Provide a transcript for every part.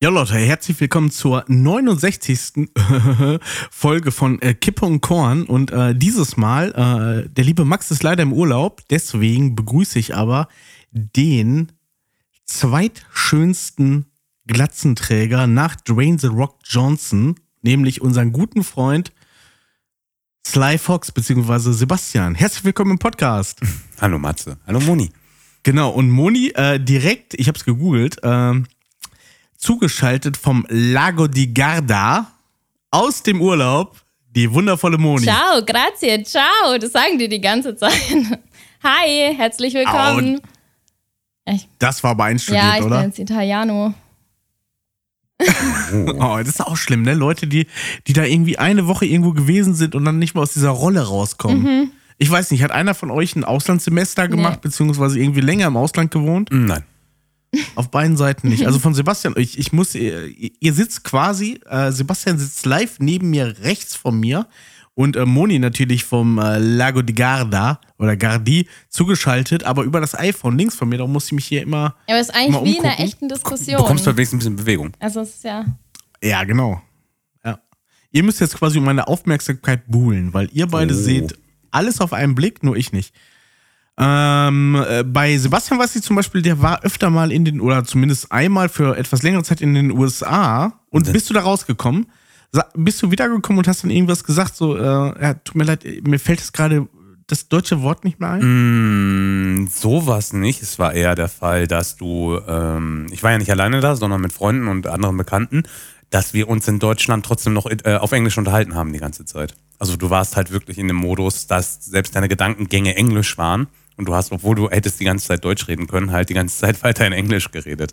Ja, Leute, herzlich willkommen zur 69. Folge von äh, Kippe und Korn. Und äh, dieses Mal, äh, der liebe Max ist leider im Urlaub, deswegen begrüße ich aber den zweitschönsten Glatzenträger nach Dwayne The Rock Johnson, nämlich unseren guten Freund Sly Fox bzw. Sebastian. Herzlich willkommen im Podcast. Hallo Matze. Hallo Moni. Genau, und Moni äh, direkt, ich habe es gegoogelt, ähm, zugeschaltet vom Lago di Garda aus dem Urlaub, die wundervolle Moni. Ciao, grazie, ciao. Das sagen die die ganze Zeit. Hi, herzlich willkommen. Ich, Das war aber einstudiert, ja, ich bin oder? jetzt Italiano. Oh, das ist auch schlimm, ne? Leute, die, die da irgendwie eine Woche irgendwo gewesen sind und dann nicht mal aus dieser Rolle rauskommen. Ich weiß nicht, hat einer von euch ein Auslandssemester gemacht, Nee. beziehungsweise irgendwie länger im Ausland gewohnt? Nein. Auf beiden Seiten nicht. Also von Sebastian, ich, ich muss, ihr, ihr sitzt quasi, äh, Sebastian sitzt live neben mir rechts von mir und äh, Moni natürlich vom äh, Lago di Garda oder Gardi zugeschaltet, aber über das iPhone links von mir, da muss ich mich hier immer. Ja, aber es ist eigentlich wie in einer echten Du Diskussion. bekommst halt wenigstens ein bisschen Bewegung. also es ist ja. Ja, genau. Ja. Ihr müsst jetzt quasi um meine Aufmerksamkeit buhlen, weil ihr beide Oh. seht alles auf einen Blick, nur ich nicht. Ähm, äh, bei Sebastian ich zum Beispiel, der war öfter mal in den, oder zumindest einmal für etwas längere Zeit in den USA. Und bist du da rausgekommen? Bist du wiedergekommen und hast dann irgendwas gesagt, so, äh, ja, tut mir leid, mir fällt jetzt gerade das deutsche Wort nicht mehr ein? Hm, sowas nicht. Es war eher der Fall, dass du, ähm, ich war ja nicht alleine da, sondern mit Freunden und anderen Bekannten, dass wir uns in Deutschland trotzdem noch äh, auf Englisch unterhalten haben die ganze Zeit. Also du warst halt wirklich in dem Modus, dass selbst deine Gedankengänge Englisch waren und du hast, obwohl du hättest die ganze Zeit Deutsch reden können, halt die ganze Zeit weiter in Englisch geredet.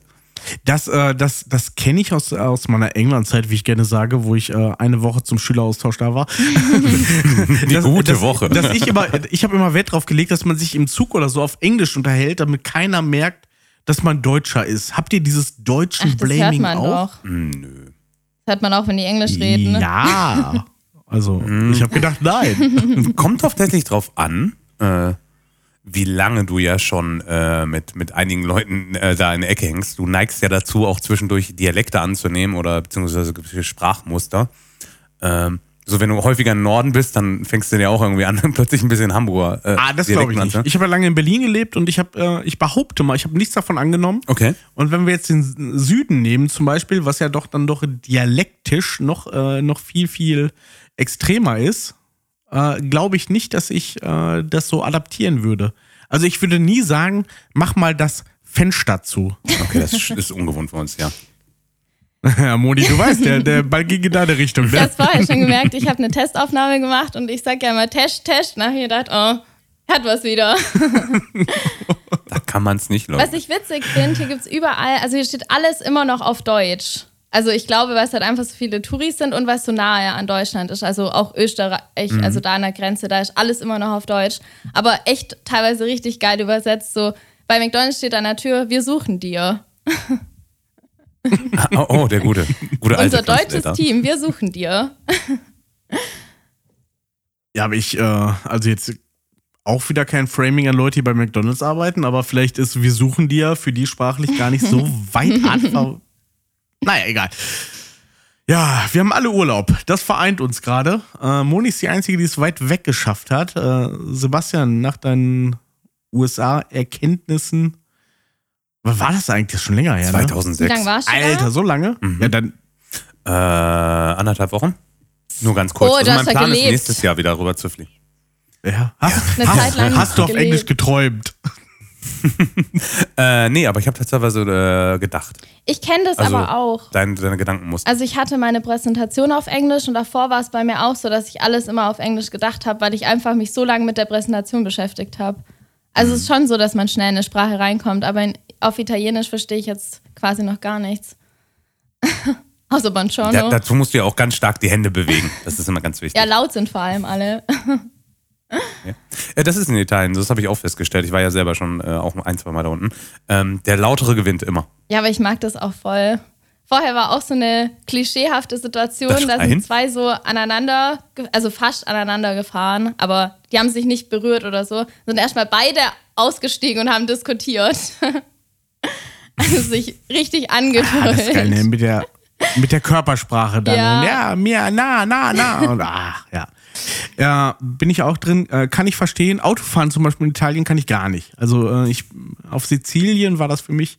Das, äh, das, das kenne ich aus, aus meiner England-Zeit, wie ich gerne sage, wo ich äh, eine Woche zum Schüleraustausch da war. Die gute dass, Woche. Dass ich immer, ich habe immer Wert drauf gelegt, dass man sich im Zug oder so auf Englisch unterhält, damit keiner merkt, dass man Deutscher ist. Habt ihr dieses deutschen Ach, das hört Blaming man auch? doch. Hm, nö. Das hört man auch, wenn die Englisch reden. ne? Ja. Also, ich habe gedacht, nein. Kommt tatsächlich drauf an, äh, wie lange du ja schon äh, mit, mit einigen Leuten äh, da in der Ecke hängst. Du neigst ja dazu, auch zwischendurch Dialekte anzunehmen oder beziehungsweise Sprachmuster. Ähm, so, wenn du häufiger im Norden bist, dann fängst du dir auch irgendwie an, plötzlich ein bisschen Hamburger. Äh, Ah, das glaube ich nicht. Ich habe ja lange in Berlin gelebt und ich habe, äh, ich behaupte mal, ich habe nichts davon angenommen. Okay. Und wenn wir jetzt den Süden nehmen, zum Beispiel, was ja doch dann doch dialektisch noch, äh, noch viel, viel extremer ist, äh, glaube ich nicht, dass ich äh, das so adaptieren würde. Also ich würde nie sagen, mach mal das Fenster zu. Okay, das ist- ungewohnt für uns, ja. ja, Moni, du weißt, der, der Ball ging in deine Richtung. Ich Ne? habe vorher schon gemerkt, ich habe eine Testaufnahme gemacht und ich sag ja immer Test, Test. Nachher gedacht, oh, hat was wieder. Da kann man es nicht Was leugnen. ich witzig finde, hier gibt's überall, also hier steht alles immer noch auf Deutsch. Also ich glaube, weil es halt einfach so viele Touris sind und weil es so nahe an Deutschland ist. Also auch Österreich, also da an der Grenze, da ist alles immer noch auf Deutsch. Aber echt teilweise richtig geil übersetzt. So bei McDonalds steht an der Tür, wir suchen dir. Ah, oh, oh, der gute. gute alte Unser deutsches. Team, wir suchen dir. Ja, aber ich, äh, also jetzt auch wieder kein Framing an Leute, die bei McDonalds arbeiten, aber vielleicht ist, wir suchen ja für die sprachlich gar nicht so weit. Naja, egal. Ja, wir haben alle Urlaub. Das vereint uns gerade. Äh, Moni ist die Einzige, die es weit weg geschafft hat. Äh, Sebastian, nach deinen USA-Erkenntnissen, was war das eigentlich? Das ist schon länger her, ne? 2006. Wie lange warst du Alter, da? so lange? Mhm. Ja, dann, Äh, anderthalb Wochen? Nur ganz kurz. Oh, also mein hast Plan ist, gelebt. nächstes Jahr wieder rüber zu fliegen. ja. Hast, Eine Zeit lang hast du auf gelebt. Englisch geträumt? Äh, nee, aber ich habe tatsächlich äh, gedacht. Ich kenne das Also- aber auch. Deine, deine Gedankenmuster. Also ich hatte meine Präsentation auf Englisch und davor war es bei mir auch so, dass ich alles immer auf Englisch gedacht habe, weil ich einfach mich so lange mit der Präsentation beschäftigt habe. Also es ist schon so, dass man schnell in eine Sprache reinkommt, aber in, auf Italienisch verstehe ich jetzt quasi noch gar nichts. Außer Buongiorno. Da, Ja, dazu musst du ja auch ganz stark die Hände bewegen. Das ist immer ganz wichtig. laut sind vor allem alle. Ja, das ist in Italien, das habe ich auch festgestellt. Ich war ja selber schon äh, auch ein, zwei Mal da unten. Ähm, der Lautere gewinnt immer. Ja, aber ich mag das auch voll. Vorher war auch so eine klischeehafte Situation, Das da sind zwei so aneinander, also fast aneinander gefahren, aber die haben sich nicht berührt oder so, sind erstmal beide ausgestiegen und haben diskutiert. also sich richtig Ah, das ist geil, ne? angefühlt. Mit der, mit der Körpersprache dann. Ja. Ja, mir, na, na, na. Und ach, ja. Ja, bin ich auch drin. Äh, kann ich verstehen. Autofahren zum Beispiel in Italien kann ich gar nicht. Also äh, ich auf Sizilien war das für mich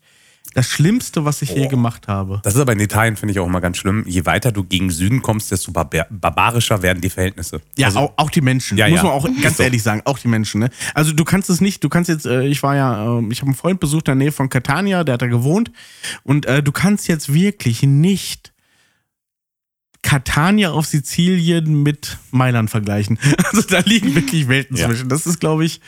das Schlimmste, was ich je gemacht habe. Das ist aber in Italien, finde ich auch immer ganz schlimm. Je weiter du gegen Süden kommst, desto barbar barbarischer werden die Verhältnisse. Ja, also, auch, auch die Menschen, Ja, muss ja. man auch ganz ehrlich sagen, auch die Menschen. Ne? Also du kannst es nicht, du kannst jetzt, äh, ich war ja, äh, ich habe einen Freund besucht in der Nähe von Catania, der hat da gewohnt und äh, du kannst jetzt wirklich nicht Catania auf Sizilien mit Mailand vergleichen. Also da liegen wirklich Welten Ja. zwischen. Das ist, glaube ich,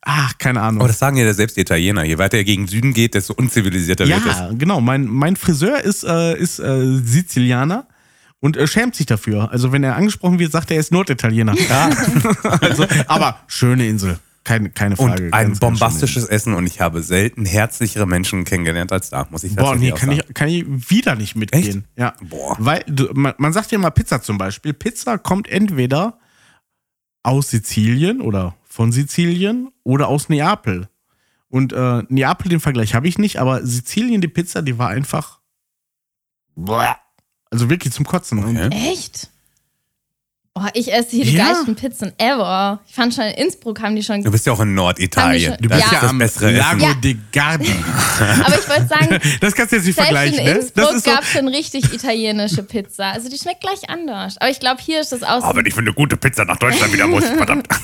ach, keine Ahnung. aber das sagen ja selbst die Italiener. Je weiter er gegen Süden geht, desto unzivilisierter wird es. Ja, genau. Mein, mein Friseur ist, äh, ist äh, Sizilianer und äh, schämt sich dafür. Also wenn er angesprochen wird, sagt er, er ist Norditaliener. Ja. also, aber schöne Insel. Keine, keine Und Frage. ein Ganz, ganz bombastisches Essen und ich habe selten herzlichere Menschen kennengelernt als da, muss ich. Boah, nee, kann auch ich, sagen. kann ich wieder nicht mitgehen. Ja. Boah. Weil du, man, man sagt ja mal Pizza zum Beispiel. Pizza kommt entweder aus Sizilien oder von Sizilien oder aus Neapel. Und äh, Neapel, den Vergleich habe ich nicht, aber Sizilien, die Pizza, die war einfach. Boah. Also wirklich zum Kotzen. Und Okay. Echt? Oh, ich esse hier die Ja. geilsten Pizzen ever. Ich fand schon in Innsbruck haben die schon. Du bist ja auch in Norditalien. Die Du schon- bist ja, das am bessere Lago Essen. Ja. de Gardi. Aber ich wollte sagen, Das kannst du jetzt nicht vergleichen, in ne? Das Innsbruck ist so, gab es schon richtig italienische Pizza. Also die schmeckt gleich anders. Aber ich glaube, hier ist das aus. Aber wenn ich für eine gute Pizza nach Deutschland wieder muss, verdammt.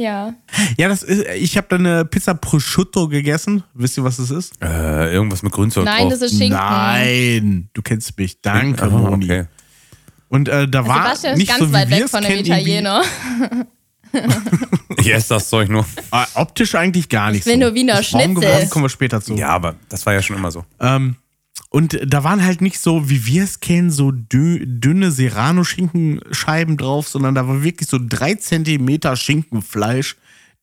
ja. ja, das ist, ich habe da eine Pizza Prosciutto gegessen. Wisst ihr, was das ist? äh, irgendwas mit Grünzeug Nein, drauf. das ist Schinken. Nein, du kennst mich. Danke, Ah, Moni. okay. Und äh, da war Sebastian ist nicht ganz so, wie weit weg von dem Italiener. Ich esse das Zeug nur. Äh, optisch eigentlich gar nicht will so. nur Wiener Schnitzel. geworden, kommen wir später zu. Ja, aber das war ja schon immer so. Ähm, und da waren halt nicht so, wie wir es kennen, so dü dünne Serrano-Schinkenscheiben drauf, sondern da war wirklich so drei Zentimeter Schinkenfleisch,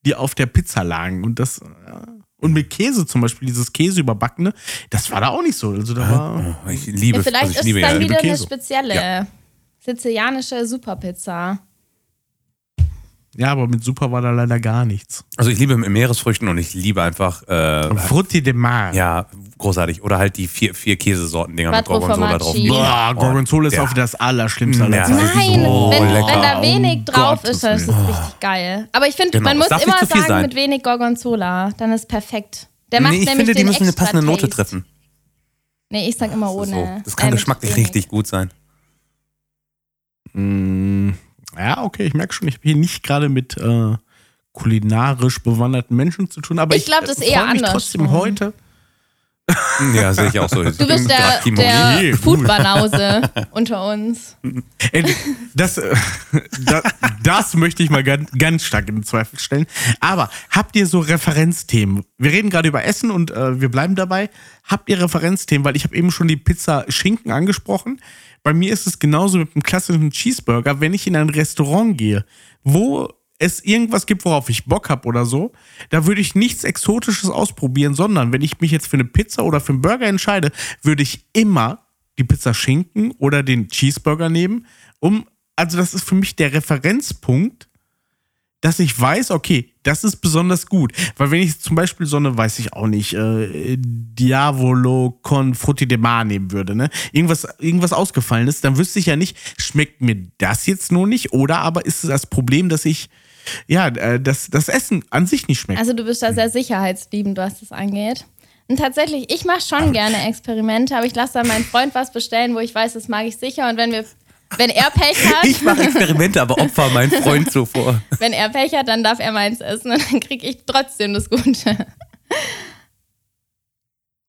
die auf der Pizza lagen. Und das. ja. Und mit Käse zum Beispiel, dieses Käse überbackene, das war da auch nicht so. Also da war. Oh, ich liebe, Ja, vielleicht also ich ist liebe es dann ja. wieder eine spezielle Ja. sizilianische Superpizza. Ja, aber mit Super war da leider gar nichts. Also ich liebe Meeresfrüchten und ich liebe einfach, äh, Frutti de Mar. ja, großartig. Oder halt die vier, vier Käsesorten-Dinger mit Quattro Gorgonzola drauf. Boah, Gorgonzola ist Ja. auch das Allerschlimmste Ja. Nein, Oh, wenn, wenn da wenig Um drauf Gottes ist, dann ist es richtig geil. Aber ich finde, Genau, man muss immer sagen, sein. mit wenig Gorgonzola, dann ist perfekt. Der macht Nee, ich finde, die müssen eine passende Note Taste. treffen. Nee, ich sag immer ohne. so. das kann äh, geschmacklich richtig gut sein. Mm, Ja, okay, ich merke schon, ich habe hier nicht gerade mit äh, kulinarisch bewanderten Menschen zu tun, aber Ich ich, glaub, das ist äh, eher andersrum. trotzdem heute. Ja, sehe ich auch so. Du bist der, der. Foodbanause unter uns. Das, äh, das, das möchte ich mal ganz, ganz stark in Zweifel stellen. Aber habt ihr so Referenzthemen? Wir reden gerade über Essen und äh, wir bleiben dabei. Habt ihr Referenzthemen? Weil ich habe eben schon die Pizza Schinken angesprochen. Bei mir ist es genauso mit einem klassischen Cheeseburger, wenn ich in ein Restaurant gehe, wo es irgendwas gibt, worauf ich Bock habe oder so, da würde ich nichts Exotisches ausprobieren, sondern wenn ich mich jetzt für eine Pizza oder für einen Burger entscheide, würde ich immer die Pizza Schinken oder den Cheeseburger nehmen, um, also das ist für mich der Referenzpunkt, dass ich weiß, okay, das ist besonders gut. Weil wenn ich zum Beispiel so eine, weiß ich auch nicht, äh, Diavolo con Frutti de Mar nehmen würde, ne? Irgendwas, irgendwas ausgefallen ist, dann wüsste ich ja nicht, schmeckt mir das jetzt nur nicht oder aber ist es das Problem, dass ich, ja, äh, dass das Essen an sich nicht schmeckt. Also du bist da sehr sicherheitsliebend, was das angeht. Und tatsächlich, ich mache schon gerne Experimente, aber ich lasse dann meinen Freund was bestellen, wo ich weiß, das mag ich sicher. Und wenn wir, wenn er Pech hat, Ich mache Experimente, aber opfer meinen Freund zuvor. wenn er Pech hat, dann darf er meins essen und dann kriege ich trotzdem das Gute.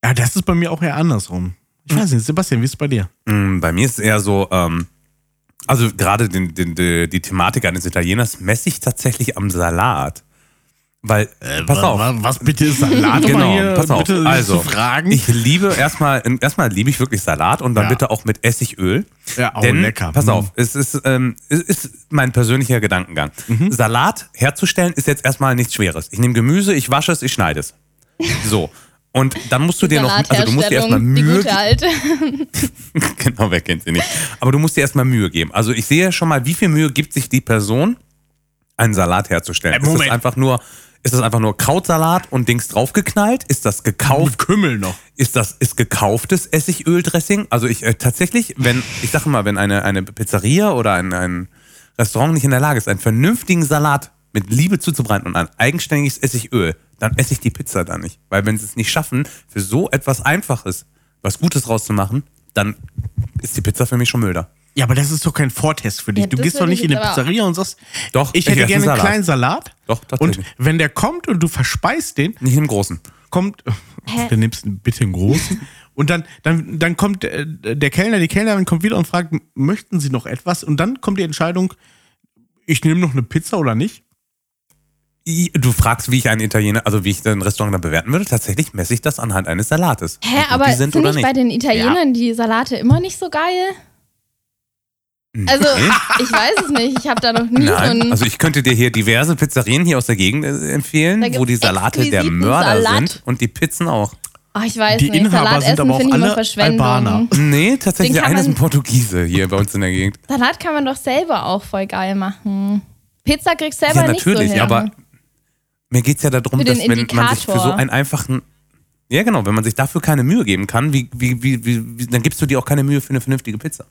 ja, das ist bei mir auch eher andersrum. Ich weiß nicht, Sebastian, wie ist es bei dir? Mm, Bei mir ist es eher so, ähm, also gerade den, den, die, die Thematik eines Italieners messe ich tatsächlich am Salat. Weil, pass auf. Was, was bitte ist Salat? Genau, hier pass auf. bitte Also, ich liebe erstmal, erstmal liebe ich wirklich Salat und dann Ja. bitte auch mit Essigöl. Ja, oh, Denn, lecker. Pass Mm. auf, es ist, ähm, es ist mein persönlicher Gedankengang. Mhm. Salat herzustellen ist jetzt erstmal nichts Schweres. Ich nehme Gemüse, ich wasche es, ich schneide es. So. Und dann musst du dir noch, also du musst dir erstmal Mühe alte. genau, wer kennt sie nicht. Aber du musst dir erstmal Mühe geben. Also ich sehe schon mal, wie viel Mühe gibt sich die Person, einen Salat herzustellen. Äh, ist das Moment. einfach nur, ist das einfach nur Krautsalat und Dings draufgeknallt? Ist das gekauft? Mit Kümmel noch. Ist das ist gekauftes Essigöldressing? Also ich äh, tatsächlich, wenn ich sage mal, wenn eine eine Pizzeria oder ein, ein Restaurant nicht in der Lage ist, einen vernünftigen Salat mit Liebe zuzubereiten und ein eigenständiges Essigöl, dann esse ich die Pizza da nicht, weil wenn sie es nicht schaffen, für so etwas Einfaches was Gutes rauszumachen, dann ist die Pizza für mich schon Mülder. Ja, aber das ist doch kein Vortest für dich. Ja, du gehst doch nicht ich in eine Pizzeria und sagst, Doch, ich ich hätte gerne einen Salat. kleinen Salat. Doch, Und wenn der kommt und du verspeist den, Nicht im Großen. kommt, dann nimmst du bitte einen großen. Und dann, dann, dann kommt äh, der Kellner, die Kellnerin kommt wieder und fragt, möchten Sie noch etwas? Und dann kommt die Entscheidung, ich nehme noch eine Pizza oder nicht. Du fragst, wie ich einen Italiener, also wie ich ein Restaurant dann bewerten würde. Tatsächlich messe ich das anhand eines Salates. Hä, aber sind, sind oder nicht nicht. bei den Italienern die Salate immer nicht so geil? Also, ich weiß es nicht. Ich habe da noch nie so Nein, ein. also ich könnte dir hier diverse Pizzerien hier aus der Gegend äh, empfehlen, Da wo gibt's die Salate der exquisiten Mörder Salat. sind und die Pizzen auch. oh, ich weiß Die nicht. Inhaber sind Salatessen aber auch finde ich immer alle Verschwendung. Albaner. Nee, tatsächlich, kann einer ist ein man- Portugiese hier bei uns in der Gegend. Salat kann man doch selber auch voll geil machen. Pizza kriegst du selber Ja, nicht so natürlich, hin. aber mir geht es ja darum, Für dass wenn man sich für so einen einfachen. Ja, genau, wenn man sich dafür keine Mühe geben kann, wie, wie, wie, wie, wie, dann gibst du dir auch keine Mühe für eine vernünftige Pizza.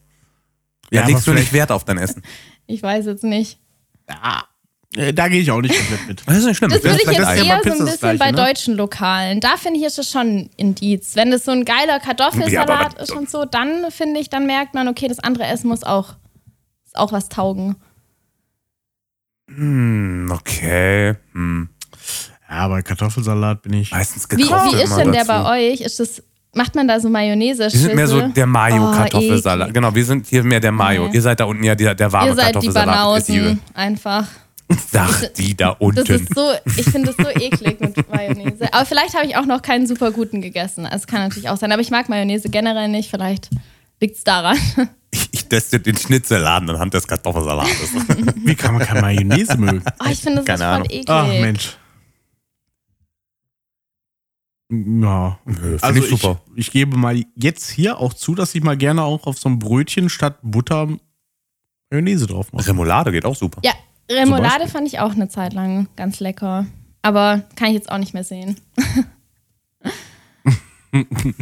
Ja, Ja, legst du nicht vielleicht- Wert auf dein Essen. Ich weiß jetzt nicht. Äh, Da gehe ich auch nicht komplett mit. Das ist nicht schlimm. Das würde ich jetzt ist ja eher so ein das bisschen Gleiche, bei ne? deutschen Lokalen. Da finde ich, ist das schon ein Indiz. Wenn das so ein geiler Kartoffelsalat Ja, ist und so, dann finde ich, dann merkt man, okay, das andere Essen muss auch, ist auch was taugen. Hm, okay. Hm. Ja, bei Kartoffelsalat bin ich. Meistens Wie, gekauft. wie ist immer denn der dazu. bei euch? Ist das, macht man da so Mayonnaise? Wir sind mehr so der Oh, Mayo-Kartoffelsalat. eklig. genau, wir sind hier mehr der Mayo. Nee. Ihr seid da unten ja der, der warme Ihr seid die. Banausen einfach. Sag die da Das unten. ist so, ich finde das so eklig mit Mayonnaise. Aber vielleicht habe ich auch noch keinen super guten gegessen. Also kann natürlich auch sein. Aber ich mag Mayonnaise generell nicht. Vielleicht liegt es daran. Ich, ich teste den Schnitzelladen anhand des Kartoffelsalates. Wie kann man keine Mayonnaise mögen? Oh, ich finde das Keine ist voll Ahnung. eklig. Ach Mensch. Ja. Nö, find Also ich ich, super. ich gebe mal jetzt hier auch zu, dass ich mal gerne auch auf so ein Brötchen statt Butter Mayonnaise drauf mache. Remoulade geht auch super. Ja, Remoulade fand ich auch eine Zeit lang ganz lecker. Aber kann ich jetzt auch nicht mehr sehen.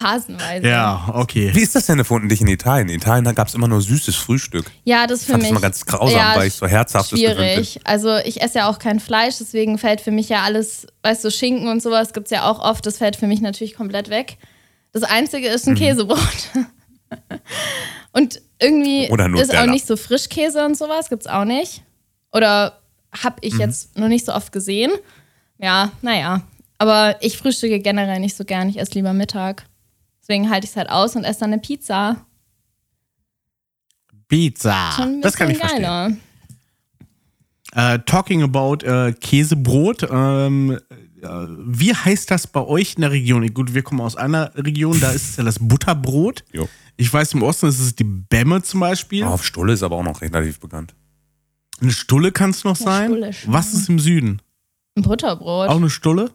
Phasenweise. Ja, okay. Wie ist das denn erfunden dich in Italien? In Italien gab es immer nur süßes Frühstück. Ja, das für fand mich. das immer ganz grausam, ja, weil ich so bin. Schwierig. Also ich esse ja auch kein Fleisch, deswegen fällt für mich ja alles, weißt du, Schinken und sowas gibt es ja auch oft, das fällt für mich natürlich komplett weg. Das Einzige ist Mhm. ein Käsebrot. und irgendwie Oder ist auch nicht so Frischkäse und sowas, gibt es auch nicht. Oder habe ich Mhm. jetzt noch nicht so oft gesehen. Ja, naja. Aber ich frühstücke generell nicht so gern, ich esse lieber Mittag. Deswegen halte ich es halt aus und esse dann eine Pizza. Pizza. Ein das kann ich bisschen verstehen. geiler. Äh, talking about äh, Käsebrot. Ähm, äh, wie heißt das bei euch in der Region? Gut, wir kommen aus einer Region, da ist es ja das Butterbrot. Jo. Ich weiß, im Osten ist es die Bämme zum Beispiel. Auf Stulle ist aber auch noch relativ bekannt. Eine Stulle kann es noch sein. Stulle. Was ist im Süden? Ein Butterbrot. Auch eine Stulle?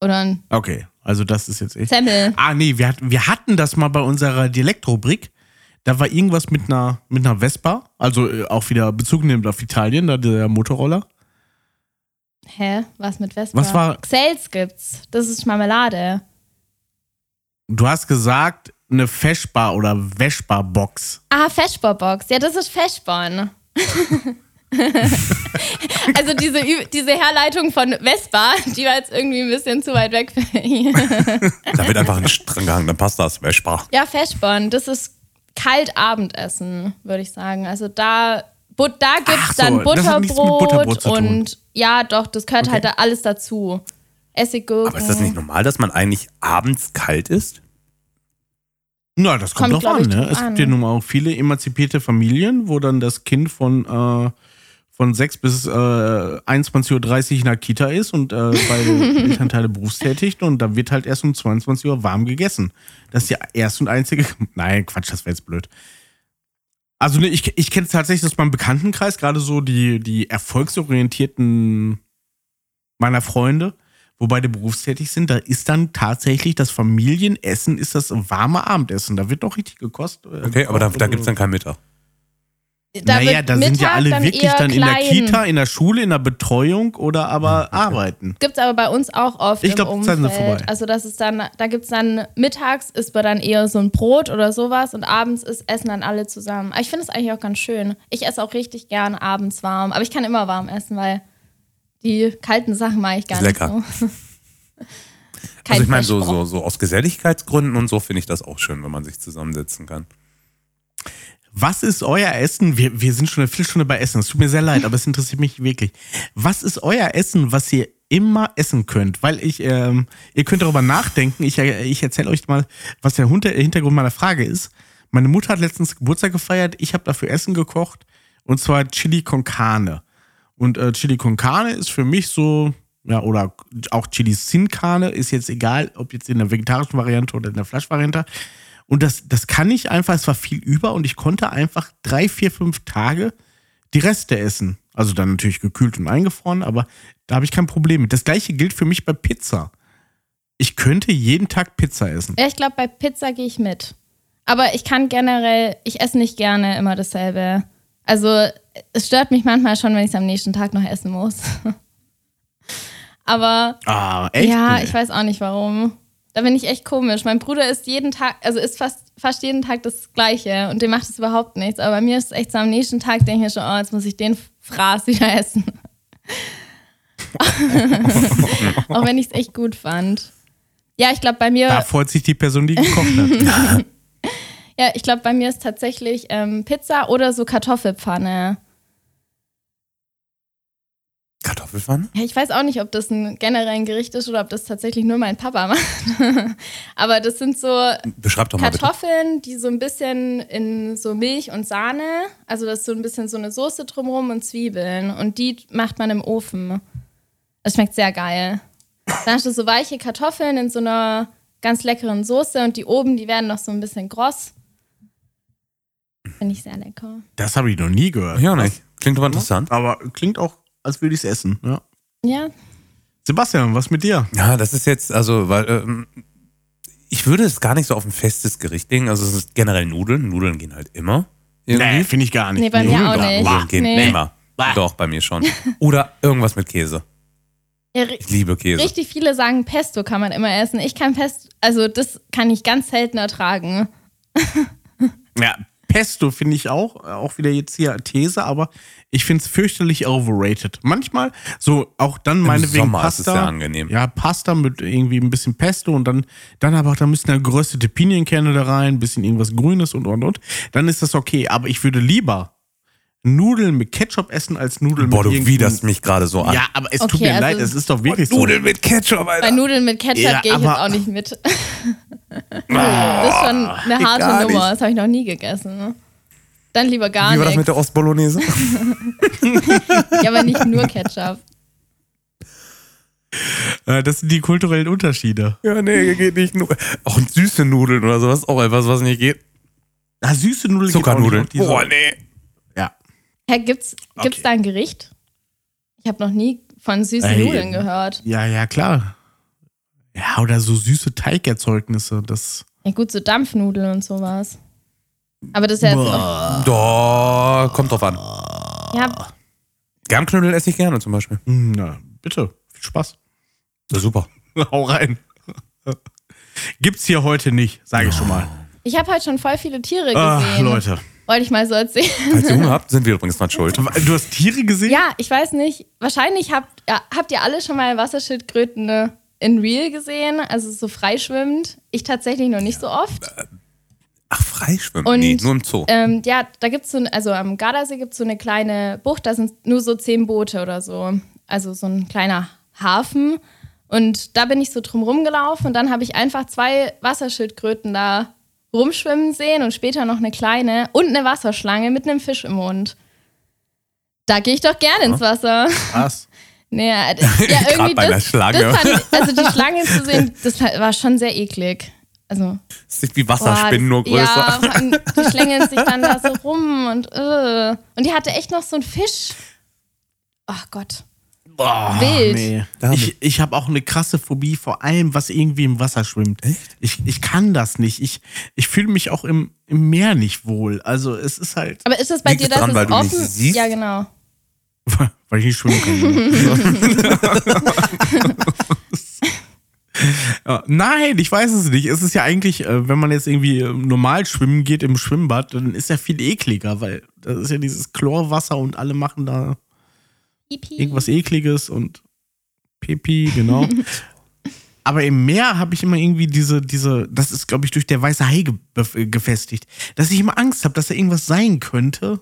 Oder ein Okay, also das ist jetzt echt. Semmel. Ah, nee, wir, hat- wir hatten das mal bei unserer Dialektrubrik. Da war irgendwas mit einer, mit einer Vespa, also äh, auch wieder Bezug nehmend auf Italien, da der Motorroller. Hä? Was mit Vespa? Was war- Xels gibt's. Das ist Marmelade. Du hast gesagt, eine Feschbar oder Vespa-Box. Ah, Feschbar-Box. Ja, das ist Feschborn. also diese, diese Herleitung von Vespa, die war jetzt irgendwie ein bisschen zu weit weg für ihn. Da wird einfach ein dran gehangen, dann passt das. Wäre Spar. Ja, Feschborn, das ist kalt Abendessen, würde ich sagen. Also da, but, da gibt es so, dann Butterbrot, Butterbrot und ja, doch, das gehört Okay. halt da alles dazu. Essiggurken. Aber ist das nicht normal, dass man eigentlich abends kalt isst? Na, das kommt, Kommt, glaub an, ne? drauf Es an. gibt ja nun mal auch viele emanzipierte Familien, wo dann das Kind von, äh, von 6 bis äh, 21.30 Uhr in der Kita ist und äh, beide Elternteile berufstätig und da wird halt erst um 22 Uhr warm gegessen. Das ist die erste und einzige. Nein, Quatsch, das wäre jetzt blöd. Also ne, ich, ich kenne es tatsächlich aus meinem Bekanntenkreis, gerade so die, die erfolgsorientierten meiner Freunde, wo beide berufstätig sind, da ist dann tatsächlich das Familienessen, ist das warme Abendessen. Da wird doch richtig gekostet. äh, Okay, aber da, da gibt es dann keinen Mittag. Da naja, da sind ja Mittag alle dann wirklich dann in der klein. Kita, in der Schule, in der Betreuung oder aber arbeiten. Gibt's aber bei uns auch oft Ich im glaub, die Zeiten sind Umfeld. vorbei. Also das ist dann, da gibt's dann mittags ist man dann eher so ein Brot oder sowas und abends ist essen dann alle zusammen. Aber ich finde es eigentlich auch ganz schön. Ich esse auch richtig gern abends warm, aber ich kann immer warm essen, weil die kalten Sachen mag ich gar Ist nicht lecker. so. Kein Also ich meine, so, so, so aus Geselligkeitsgründen und so finde ich das auch schön, wenn man sich zusammensetzen kann. Was ist euer Essen? Wir, wir sind schon eine Viertelstunde bei Essen. Es tut mir sehr leid, aber es interessiert mich wirklich. Was ist euer Essen, was ihr immer essen könnt? Weil ich, ähm, ihr könnt darüber nachdenken. Ich, ich erzähle euch mal, was der Hintergrund meiner Frage ist. Meine Mutter hat letztens Geburtstag gefeiert. Ich habe dafür Essen gekocht. Und zwar Chili con Carne. Und äh, Chili con Carne ist für mich so, ja, oder auch Chili sin Carne, ist jetzt egal, ob jetzt in der vegetarischen Variante oder in der Fleischvariante. Und das, das kann ich einfach, es war viel über und ich konnte einfach drei, vier, fünf Tage die Reste essen. Also dann natürlich gekühlt und eingefroren, aber da habe ich kein Problem mit. Das gleiche gilt für mich bei Pizza. Ich könnte jeden Tag Pizza essen. Ja, ich glaube, bei Pizza gehe ich mit. Aber ich kann generell, ich esse nicht gerne immer dasselbe. Also es stört mich manchmal schon, wenn ich es am nächsten Tag noch essen muss. Aber Ah, echt? ja, ich weiß auch nicht warum. Da bin ich echt komisch. Mein Bruder isst jeden Tag, also isst fast, fast jeden Tag das Gleiche und dem macht es überhaupt nichts. Aber bei mir ist es echt so am nächsten Tag, denke ich mir schon, oh, jetzt muss ich den Fraß wieder essen. Auch wenn ich es echt gut fand. Ja, ich glaube, bei mir. Da freut sich die Person, die gekocht hat. Ja, ich glaube, bei mir ist tatsächlich ähm, Pizza oder so Kartoffelpfanne. Kartoffelpfanne? Ja, ich weiß auch nicht, ob das ein generell ein Gericht ist oder ob das tatsächlich nur mein Papa macht. Aber das sind so Beschreib doch mal bitte. Kartoffeln, die so ein bisschen in so Milch und Sahne, also das ist so ein bisschen so eine Soße drumherum und Zwiebeln. Und die macht man im Ofen. Das schmeckt sehr geil. Dann hast du so weiche Kartoffeln in so einer ganz leckeren Soße und die oben, die werden noch so ein bisschen kross. Finde ich sehr lecker. Das habe ich noch nie gehört. Ja, nicht. Klingt aber interessant. Aber klingt auch, als würde ich es essen. Ja. Ja, Sebastian, was mit dir? Ja, das ist jetzt, also, weil, ähm, ich würde es gar nicht so auf ein festes Gericht legen. Also, es ist generell Nudeln. Nudeln gehen halt immer. Irgendwie. Nee, finde ich gar nicht. Nee, bei mir Nudeln auch doch. nicht. Nudeln gehen Nee. immer. Bah. Doch, bei mir schon. Oder irgendwas mit Käse. ja Ich liebe Käse. richtig viele sagen, Pesto kann man immer essen. Ich kann Pesto, also das kann ich ganz selten ertragen. Ja, Pesto finde ich auch, auch wieder jetzt hier These, aber ich finde es fürchterlich overrated. Manchmal, so auch dann meinetwegen Sommer ist es Pasta. sehr angenehm. Ja, Pasta mit irgendwie ein bisschen Pesto und dann, dann aber auch, da müssen da geröstete Pinienkerne da rein, ein bisschen irgendwas Grünes und und und. Dann ist das okay, aber ich würde lieber Nudeln mit Ketchup essen als Nudeln Boah, mit du irgendeinem- widerst mich gerade so an. Ja, aber es tut Okay, mir also- leid, es ist doch wirklich so. Nudeln mit Ketchup, Bei Alter. Nudeln mit Ketchup Ja, gehe ich jetzt auch nicht mit. das ist schon eine harte Nummer. nicht. Das habe ich noch nie gegessen. Dann lieber gar Wie war das mit nichts. der Ostbolognese? Ja, aber nicht nur Ketchup. Äh, Das sind die kulturellen Unterschiede. ja, nee, geht nicht nur. Auch süße Nudeln oder sowas, auch etwas, was nicht geht. Ah, süße Nudeln geht auch Zuckernudeln. nicht Boah, nee. Ja. Hä, gibt's, gibt's Okay. da ein Gericht? Ich habe noch nie von süßen Ey, Nudeln gehört. Ja, ja, klar. Ja, oder so süße Teigerzeugnisse. Das. Ja, gut, so Dampfnudeln und sowas. Aber das ist ja jetzt noch, Doch, kommt drauf an. ja, Germknödel esse ich gerne zum Beispiel. Hm, Na, bitte. Viel Spaß. Ja, super. Hau rein. Gibt's hier heute nicht, sage ich schon mal. ich habe heute schon voll viele Tiere gesehen. Ach, Leute. Wollte ich mal so erzählen. Falls ihr Hunger habt, sind wir übrigens nicht schuld. Du hast Tiere gesehen? Ja, ich weiß nicht. Wahrscheinlich habt, ja, habt ihr alle schon mal Wasserschildkröten ne, in Real gesehen, also so freischwimmend. Ich tatsächlich noch nicht so oft. Ach, freischwimmen? Und, nee, nur im Zoo. Ähm, ja, da gibt es so, also am Gardasee gibt es so eine kleine Bucht, da sind nur so zehn Boote oder so. Also so ein kleiner Hafen. Und da bin ich so drum rumgelaufen und dann habe ich einfach zwei Wasserschildkröten da rumschwimmen sehen und später noch eine kleine und eine Wasserschlange mit einem Fisch im Mund. Da gehe ich doch gerne ins Wasser. Was? Nee, ja, ja irgendwie bei einer das, Schlange. das fand also die Schlange zu sehen, das war schon sehr eklig. Also Das ist wie Boah, Wasserspinnen, nur das- größer. Ja, allem, die schlängeln sich dann da so rum und äh. Und die hatte echt noch so einen Fisch. Ach Gott. Boah, Wild. Nee. Ich, ich habe auch eine krasse Phobie vor allem, was irgendwie im Wasser schwimmt. Echt? Ich, ich kann das nicht. Ich, ich fühle mich auch im, im Meer nicht wohl. Also es ist halt, Aber ist das bei dir, es dass weil es du offen nicht siehst? Ja, genau. weil ich nicht schwimmen kann. ja, nein, ich weiß es nicht. Es ist ja eigentlich, äh, wenn man jetzt irgendwie äh, normal schwimmen geht im Schwimmbad, dann ist ja viel ekliger, weil das ist ja dieses Chlorwasser und alle machen da Pipi. irgendwas ekliges und Pipi, genau. Aber im Meer habe ich immer irgendwie diese, diese, das ist, glaube ich, durch der weiße Hai ge gefestigt, dass ich immer Angst habe, dass da irgendwas sein könnte,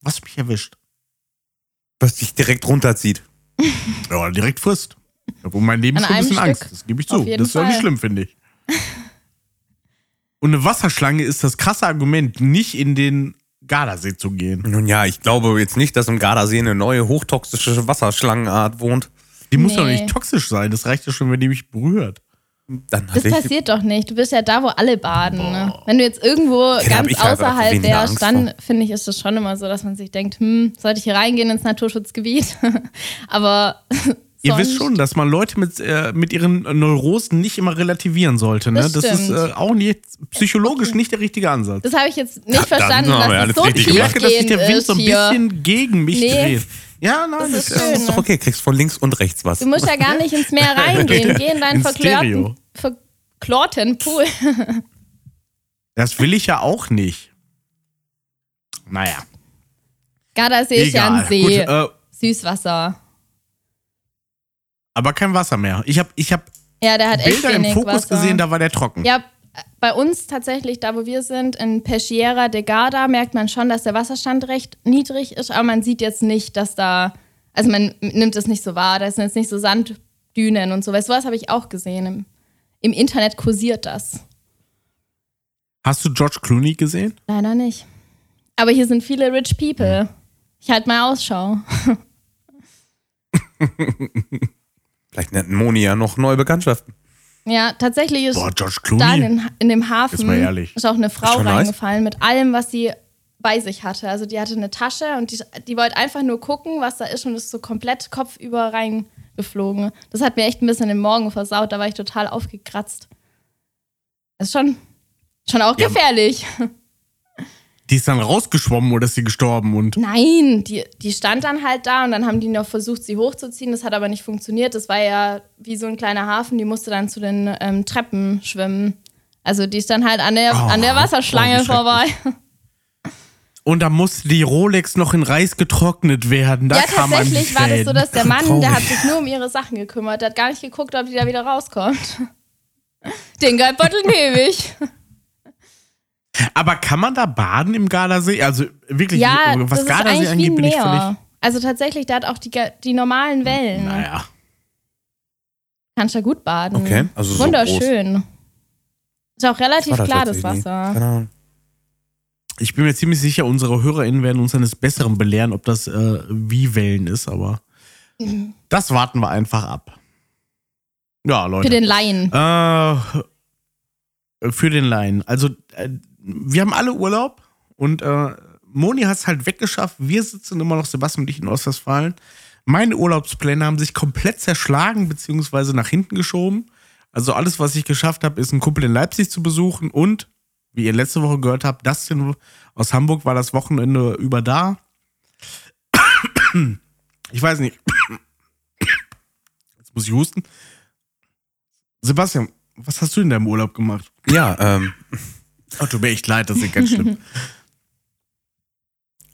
was mich erwischt. Was dich direkt runterzieht. Ja, direkt frisst. Ja, wo mein Leben schon ein bisschen Stück. Angst. Das gebe ich zu. Das ist ja nicht schlimm, finde ich. Und eine Wasserschlange ist das krasse Argument, nicht in den Gardasee zu gehen. Nun ja, ich glaube jetzt nicht, dass im Gardasee eine neue hochtoxische Wasserschlangenart wohnt. Die muss doch Nee. nicht toxisch sein. Das reicht ja schon, wenn die mich berührt. Dann Das passiert doch nicht. Du bist ja da, wo alle baden. Ne? Wenn du jetzt irgendwo hab ganz außerhalb wärst, Angst dann finde ich, ist es schon immer so, dass man sich denkt, hm, sollte ich hier reingehen ins Naturschutzgebiet? Aber Ihr wisst schon, dass man Leute mit, äh, mit ihren Neurosen nicht immer relativieren sollte. Ne? Das Das, ist äh, auch nicht, psychologisch nicht der richtige Ansatz. Das habe ich jetzt nicht dann verstanden, dass es so richtig Ich merke, dass sich der Wind so ein hier. bisschen gegen mich Nee. dreht. Ja, nein, Das das, ist schön. Das ist doch okay, kriegst von links und rechts was. Du musst ja gar nicht ins Meer reingehen. Geh in deinen In verklärten, Stereo. verklorten Pool. das will ich ja auch nicht. Naja, Gardasee ist ja ein See. Gut, äh, Süßwasser. Aber kein Wasser mehr. Ich habe ich hab Ja, Bilder im Fokus Wasser. gesehen, da war der trocken. Ja, bei uns tatsächlich, da wo wir sind, in Peschiera de Garda, merkt man schon, dass der Wasserstand recht niedrig ist, aber man sieht jetzt nicht, dass da, also man nimmt es nicht so wahr, da sind jetzt nicht so Sanddünen und so. Weißt du, was habe ich auch gesehen. Im, Im Internet kursiert das. Hast du George Clooney gesehen? Leider nicht. Aber hier sind viele rich people. Ich halte mal Ausschau. Vielleicht nennt Moni ja noch neue Bekanntschaften. Ja, tatsächlich ist Boah, da in, in dem Hafen ehrlich. ist auch eine Frau schon nice. reingefallen mit allem, was sie bei sich hatte. Also die hatte eine Tasche und die, die wollte einfach nur gucken, was da ist und ist so komplett kopfüber reingeflogen. Das hat mir echt ein bisschen den Morgen versaut, da war ich total aufgekratzt. Das ist schon, schon auch Ja, gefährlich. Die ist dann rausgeschwommen oder ist sie gestorben? Und Nein, die, die stand dann halt da und dann haben die noch versucht, sie hochzuziehen. Das hat aber nicht funktioniert. Das war ja wie so ein kleiner Hafen. Die musste dann zu den ähm, Treppen schwimmen. Also die ist dann halt an der, Oh, an der Wasserschlange oh, vorbei. Und da musste die Rolex noch in Reis getrocknet werden. Da ja, tatsächlich war das so, dass der Mann, der Traurig. hat sich nur um ihre Sachen gekümmert. Der hat gar nicht geguckt, ob die da wieder rauskommt. Den Geldbeutel nehme ich. Aber kann man da baden im Gardasee? Also wirklich, Ja, was das ist Gardasee angeht, bin ich völlig. Also tatsächlich, der hat auch die, die normalen Wellen. Naja. Kannst da gut baden. Okay, also so Wunderschön. Ist auch relativ War da klar, das. Wasser. Ahnung. Ich bin mir ziemlich sicher, unsere HörerInnen werden uns eines Besseren belehren, ob das äh, wie Wellen ist, aber Mhm. das warten wir einfach ab. Ja, Leute. Für den Laien. Äh, für den Laien. Also, äh, wir haben alle Urlaub und äh, Moni hat es halt weggeschafft. Wir sitzen immer noch, Sebastian und ich, in Ostwestfalen. Meine Urlaubspläne haben sich komplett zerschlagen, beziehungsweise nach hinten geschoben. Also, alles, was ich geschafft habe, ist einen Kumpel in Leipzig zu besuchen und, wie ihr letzte Woche gehört habt, Dustin aus Hamburg war das Wochenende über da. Ich weiß nicht. Jetzt muss ich husten. Sebastian, was hast du in deinem Urlaub gemacht? Ja, ähm, Oh, tut mir echt leid, das ist ganz schlimm.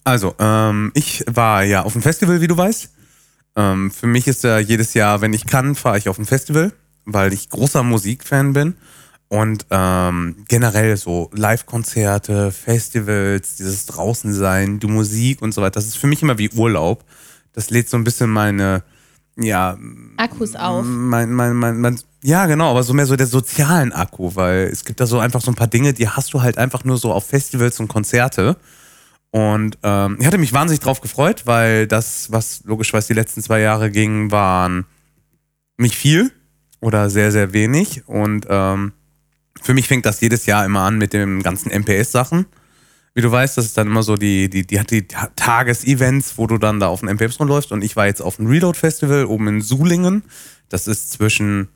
also, ähm, ich war ja auf dem Festival, wie du weißt. Ähm, für mich ist ja jedes Jahr, wenn ich kann, fahre ich auf ein Festival, weil ich großer Musikfan bin. Und ähm, generell so Live-Konzerte, Festivals, dieses Draußensein, die Musik und so weiter, das ist für mich immer wie Urlaub. Das lädt so ein bisschen meine, ja, Akkus auf. mein, mein, mein, mein, ja, genau, aber so mehr so der sozialen Akku, weil es gibt da so einfach so ein paar Dinge, die hast du halt einfach nur so auf Festivals und Konzerte. Und ähm, ich hatte mich wahnsinnig drauf gefreut, weil das, was logischerweise die letzten zwei Jahre ging, waren nicht viel oder sehr, sehr wenig. Und ähm, für mich fängt das jedes Jahr immer an mit den ganzen MPS-Sachen. Wie du weißt, das ist dann immer so die, die, die hat die Ta- Tagesevents, wo du dann da auf den MPFs rumläufst und ich war jetzt auf dem Reload Festival oben in Sulingen. Das ist zwischen,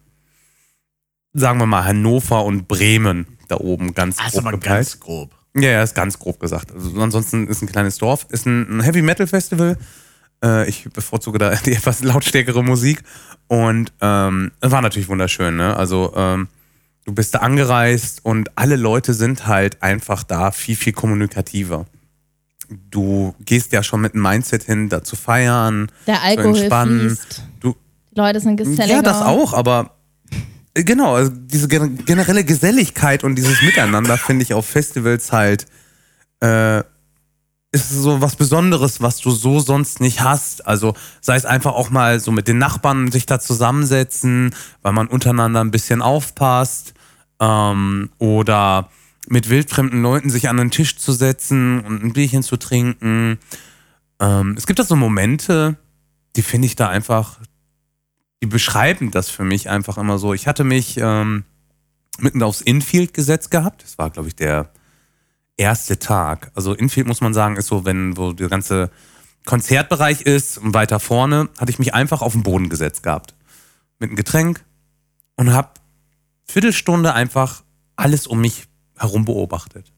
sagen wir mal, Hannover und Bremen da oben ganz ist grob geteilt. ganz grob. Ja, ja, ist ganz grob gesagt. Also ansonsten ist ein kleines Dorf, ist ein, ein Heavy Metal Festival. Äh, ich bevorzuge da die etwas lautstärkere Musik und ähm, war natürlich wunderschön. Ne? Also ähm, du bist da angereist und alle Leute sind halt einfach da viel viel kommunikativer. Du gehst ja schon mit einem Mindset hin, da zu feiern, Der zu Alkohol entspannen. fließt. Du, Die Leute sind geselliger. ja, das auch, aber äh, genau, also diese gen- generelle Geselligkeit und dieses Miteinander finde ich auf Festivals halt äh, ist so was Besonderes, was du so sonst nicht hast. Also sei es einfach auch mal so mit den Nachbarn sich da zusammensetzen, weil man untereinander ein bisschen aufpasst ähm, oder mit wildfremden Leuten sich an den Tisch zu setzen und ein Bierchen zu trinken. Ähm, es gibt da so Momente, die finde ich da einfach, die beschreiben das für mich einfach immer so. Ich hatte mich ähm, mitten aufs Infield gesetzt gehabt. Das war, glaube ich, der erste Tag. Also Infield muss man sagen, ist so, wenn wo der ganze Konzertbereich ist und weiter vorne, hatte ich mich einfach auf den Boden gesetzt gehabt. Mit einem Getränk und habe Viertelstunde einfach alles um mich herum beobachtet.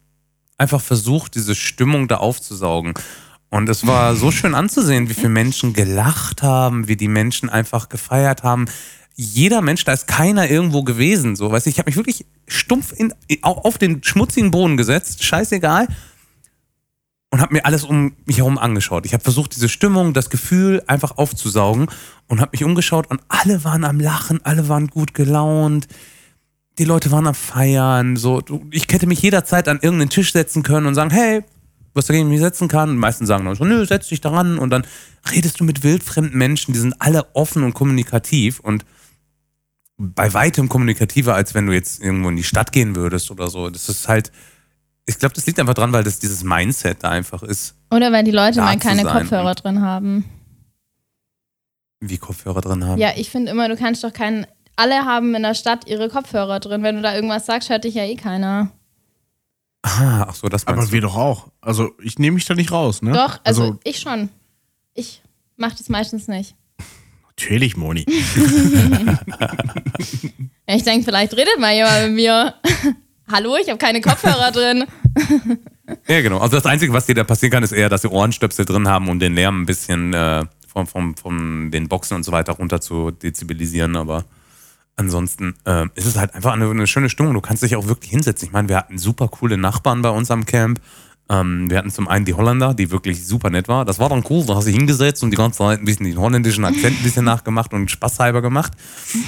Einfach versucht, diese Stimmung da aufzusaugen. Und es war so schön anzusehen, wie viele Menschen gelacht haben, wie die Menschen einfach gefeiert haben. Jeder Mensch, da ist keiner irgendwo gewesen. So, weißt du, ich habe mich wirklich stumpf in, au- auf den schmutzigen Boden gesetzt, scheißegal, und habe mir alles um mich herum angeschaut. Ich habe versucht, diese Stimmung, das Gefühl einfach aufzusaugen und habe mich umgeschaut und alle waren am Lachen, alle waren gut gelaunt. Die Leute waren am Feiern. So, ich hätte mich jederzeit an irgendeinen Tisch setzen können und sagen, hey, was dagegen mich setzen kann. Und die meisten sagen dann so, nö, setz dich daran. Und dann redest du mit wildfremden Menschen, die sind alle offen und kommunikativ und bei weitem kommunikativer, als wenn du jetzt irgendwo in die Stadt gehen würdest oder so. Das ist halt, ich glaube, das liegt einfach dran, weil das dieses Mindset da einfach ist, Oder wenn die Leute mal keine Kopfhörer drin haben. wie Kopfhörer drin haben. Ja, ich finde immer, du kannst doch keinen. Alle haben in der Stadt ihre Kopfhörer drin. Wenn du da irgendwas sagst, hört dich ja eh keiner. Ah, ach so, das Aber du. wir doch auch. Also ich nehme mich da nicht raus, ne? Doch, also, ich schon. Ich mach das meistens nicht. natürlich, Moni. Ich denke, vielleicht redet mal jemand mit mir. Hallo, ich habe keine Kopfhörer drin. Ja, genau. Also das Einzige, was dir da passieren kann, ist eher, dass sie Ohrenstöpsel drin haben, um den Lärm ein bisschen äh, von, von, von den Boxen und so weiter runter zu dezibilisieren. Aber ansonsten äh, ist es halt einfach eine, eine schöne Stimmung. Du kannst dich auch wirklich hinsetzen. Ich meine, wir hatten super coole Nachbarn bei uns am Camp. Ähm, wir hatten zum einen die Holländer, die wirklich super nett war. Das war dann cool. Da hast du hingesetzt und die ganze Zeit ein bisschen den holländischen Akzent ein bisschen nachgemacht und spaßhalber gemacht.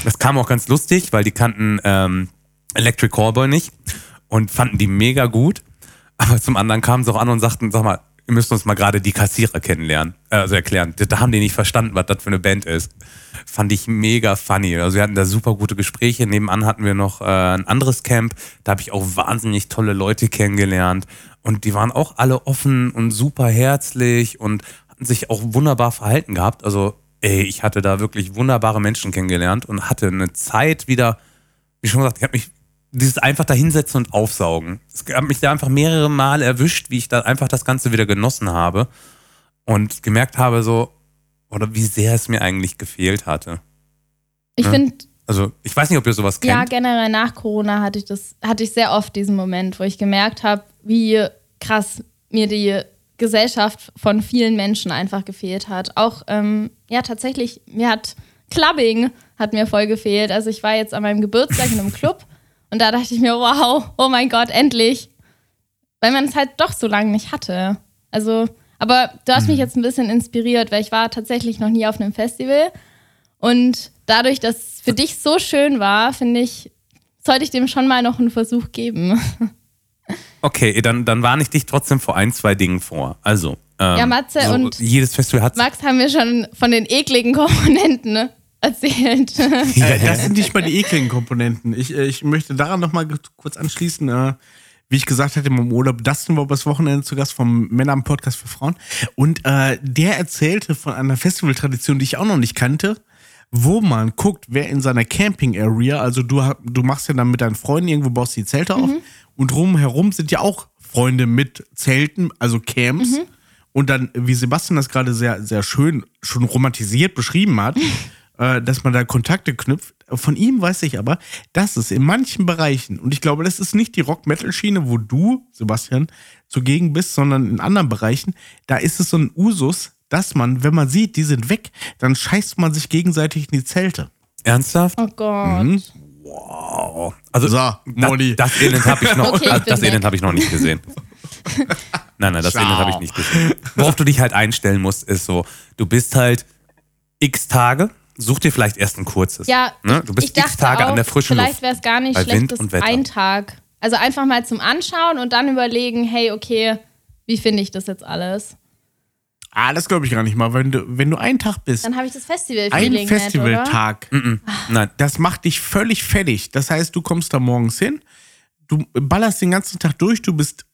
Das kam auch ganz lustig, weil die kannten ähm, Electric Callboy nicht und fanden die mega gut. Aber zum anderen kamen sie auch an und sagten, sag mal, müssen uns mal gerade die Kassierer kennenlernen, äh, also erklären. Da haben die nicht verstanden, was das für eine Band ist. Fand ich mega funny. Also wir hatten da super gute Gespräche. Nebenan hatten wir noch äh, ein anderes Camp. Da habe ich auch wahnsinnig tolle Leute kennengelernt. Und die waren auch alle offen und super herzlich und hatten sich auch wunderbar verhalten gehabt. Also, ey, ich hatte da wirklich wunderbare Menschen kennengelernt und hatte eine Zeit wieder, wie schon gesagt, ich habe mich dieses einfach da hinsetzen und aufsaugen. Es hat mich da einfach mehrere Mal erwischt, wie ich da einfach das Ganze wieder genossen habe und gemerkt habe, so, oder wie sehr es mir eigentlich gefehlt hatte. Ich Ja. finde, Also, ich weiß nicht, ob ihr sowas ja, kennt. generell nach Corona hatte ich das, hatte ich sehr oft diesen Moment, wo ich gemerkt habe, wie krass mir die Gesellschaft von vielen Menschen einfach gefehlt hat. Auch, ähm, ja, tatsächlich, mir hat Clubbing hat mir voll gefehlt. Also ich war jetzt an meinem Geburtstag in einem Club und da dachte ich mir, wow, oh mein Gott, endlich. Weil man es halt doch so lange nicht hatte. Also, aber du hast mich jetzt ein bisschen inspiriert, weil ich war tatsächlich noch nie auf einem Festival. Und dadurch, dass es für dich so schön war, finde ich, sollte ich dem schon mal noch einen Versuch geben. Okay, dann, dann warne ich dich trotzdem vor ein, zwei Dingen vor. Also, ähm, Ja, Matze, so, und jedes Festival hat Max haben wir schon von den ekligen Komponenten ne, erzählt. Äh, das sind nicht mal die ekligen Komponenten. Ich, äh, ich möchte daran noch mal kurz anschließen. Äh, wie ich gesagt hatte, im Urlaub, Dustin war übers Wochenende zu Gast vom Männer am Podcast für Frauen. Und äh, der erzählte von einer Festivaltradition, die ich auch noch nicht kannte, wo man guckt, wer in seiner Camping-Area, also du, du machst ja dann mit deinen Freunden irgendwo, baust die Zelte auf und drumherum sind ja auch Freunde mit Zelten, also Camps. Und dann, wie Sebastian das gerade sehr, sehr schön schon romantisiert beschrieben hat, dass man da Kontakte knüpft. Von ihm weiß ich aber, dass es in manchen Bereichen, und ich glaube, das ist nicht die Rock-Metal-Schiene, wo du, Sebastian, zugegen bist, sondern in anderen Bereichen, da ist es so ein Usus, dass man, wenn man sieht, die sind weg, dann scheißt man sich gegenseitig in die Zelte. Ernsthaft? Oh Gott. Mhm. Wow. Also, So, das, Molly. das Elend habe ich noch, Okay, ich das Elend habe ich noch nicht gesehen. Nein, nein, das. Elend habe ich nicht gesehen. Worauf du dich halt einstellen musst, ist so, du bist halt x Tage, such dir vielleicht erst ein kurzes. Ja, ne? Du bist ich dachte Tage auch, an der frischen vielleicht Luft. wäre es gar nicht schlecht, Wind das und Wetter. ein Tag. Also einfach mal zum Anschauen und dann überlegen, hey, okay, wie finde ich das jetzt alles? Ah, das glaube ich gar nicht mal. Wenn du, wenn du einen Tag bist, Dann habe ich das ein Festival-Feeling nicht, oder? Festivaltag, Nein, das macht dich völlig fertig. Das heißt, du kommst da morgens hin, du ballerst den ganzen Tag durch, du bist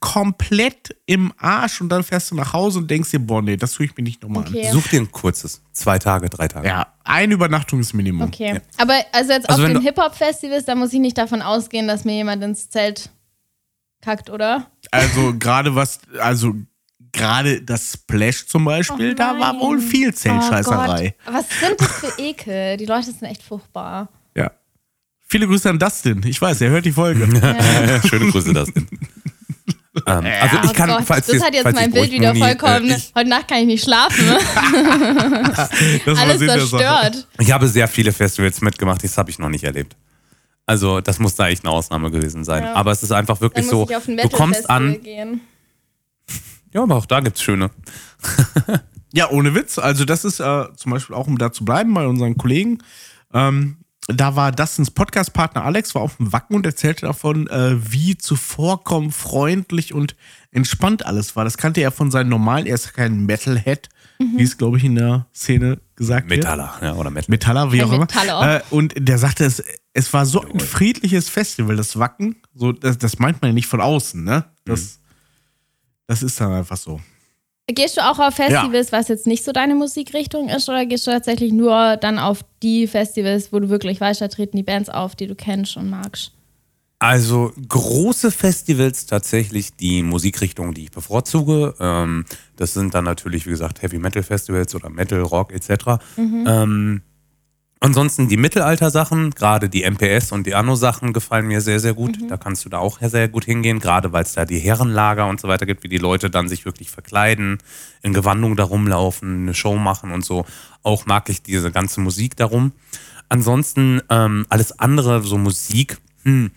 komplett im Arsch und dann fährst du nach Hause und denkst dir, boah, nee, das tue ich mir nicht nochmal Okay. such dir ein kurzes. Zwei Tage, drei Tage. an. Ja, eine Übernachtung ist Minimum. Okay. Aber also jetzt Also auf den Hip-Hop-Festivals, da muss ich nicht davon ausgehen, dass mir jemand ins Zelt kackt, oder? Also gerade was, also gerade das Splash zum Beispiel, Oh da war wohl viel Zeltscheißerei. Oh. Was sind das für Ekel? Die Leute sind echt furchtbar. ja. Viele Grüße an Dustin. Ich weiß, er hört die Folge. Schöne Grüße, das. Ähm, also ich Oh kann, Gott, falls das hat jetzt falls mein Bild wieder nie, vollkommen. Äh, Heute Nacht kann ich nicht schlafen. Alles zerstört. ich habe sehr viele Festivals mitgemacht, das habe ich noch nicht erlebt. Also das muss da echt eine Ausnahme gewesen sein. Ja. Aber es ist einfach Dann wirklich muss so, ich auf ein du kommst an, gehen. ja, aber auch da gibt's schöne. Ja, ohne Witz. Also, das ist äh, zum Beispiel auch, um da zu bleiben bei unseren Kollegen. Ähm, da war Dustins Podcast-Partner Alex, war auf dem Wacken und erzählte davon, äh, wie zuvorkommend, freundlich und entspannt alles war. Das kannte er von seinen normalen, er ist kein Metalhead, wie es, glaube ich, in der Szene gesagt wird. Metaller, ja, oder Metal. Metaller, wie auch immer. Metaller. Äh, und der sagte, es, es war so ein friedliches Festival, das Wacken. So, das, das meint man ja nicht von außen, ne? Das, das ist dann einfach so. Gehst du auch auf Festivals, was jetzt nicht so deine Musikrichtung ist, oder gehst du tatsächlich nur dann auf die Festivals, wo du wirklich weißt, da treten die Bands auf, die du kennst und magst? Also große Festivals tatsächlich die Musikrichtung, die ich bevorzuge. Ähm, das sind dann natürlich, wie gesagt, Heavy Metal Festivals oder Metal, Rock etc. Ähm, ansonsten die Mittelalter-Sachen, gerade die MPS und die Anno-Sachen gefallen mir sehr, sehr gut. Da kannst du da auch sehr gut hingehen, gerade weil es da die Herrenlager und so weiter gibt, wie die Leute dann sich wirklich verkleiden, in Gewandung da rumlaufen, eine Show machen und so. Auch mag ich diese ganze Musik darum. Ansonsten ähm, alles andere, so Musik, hm,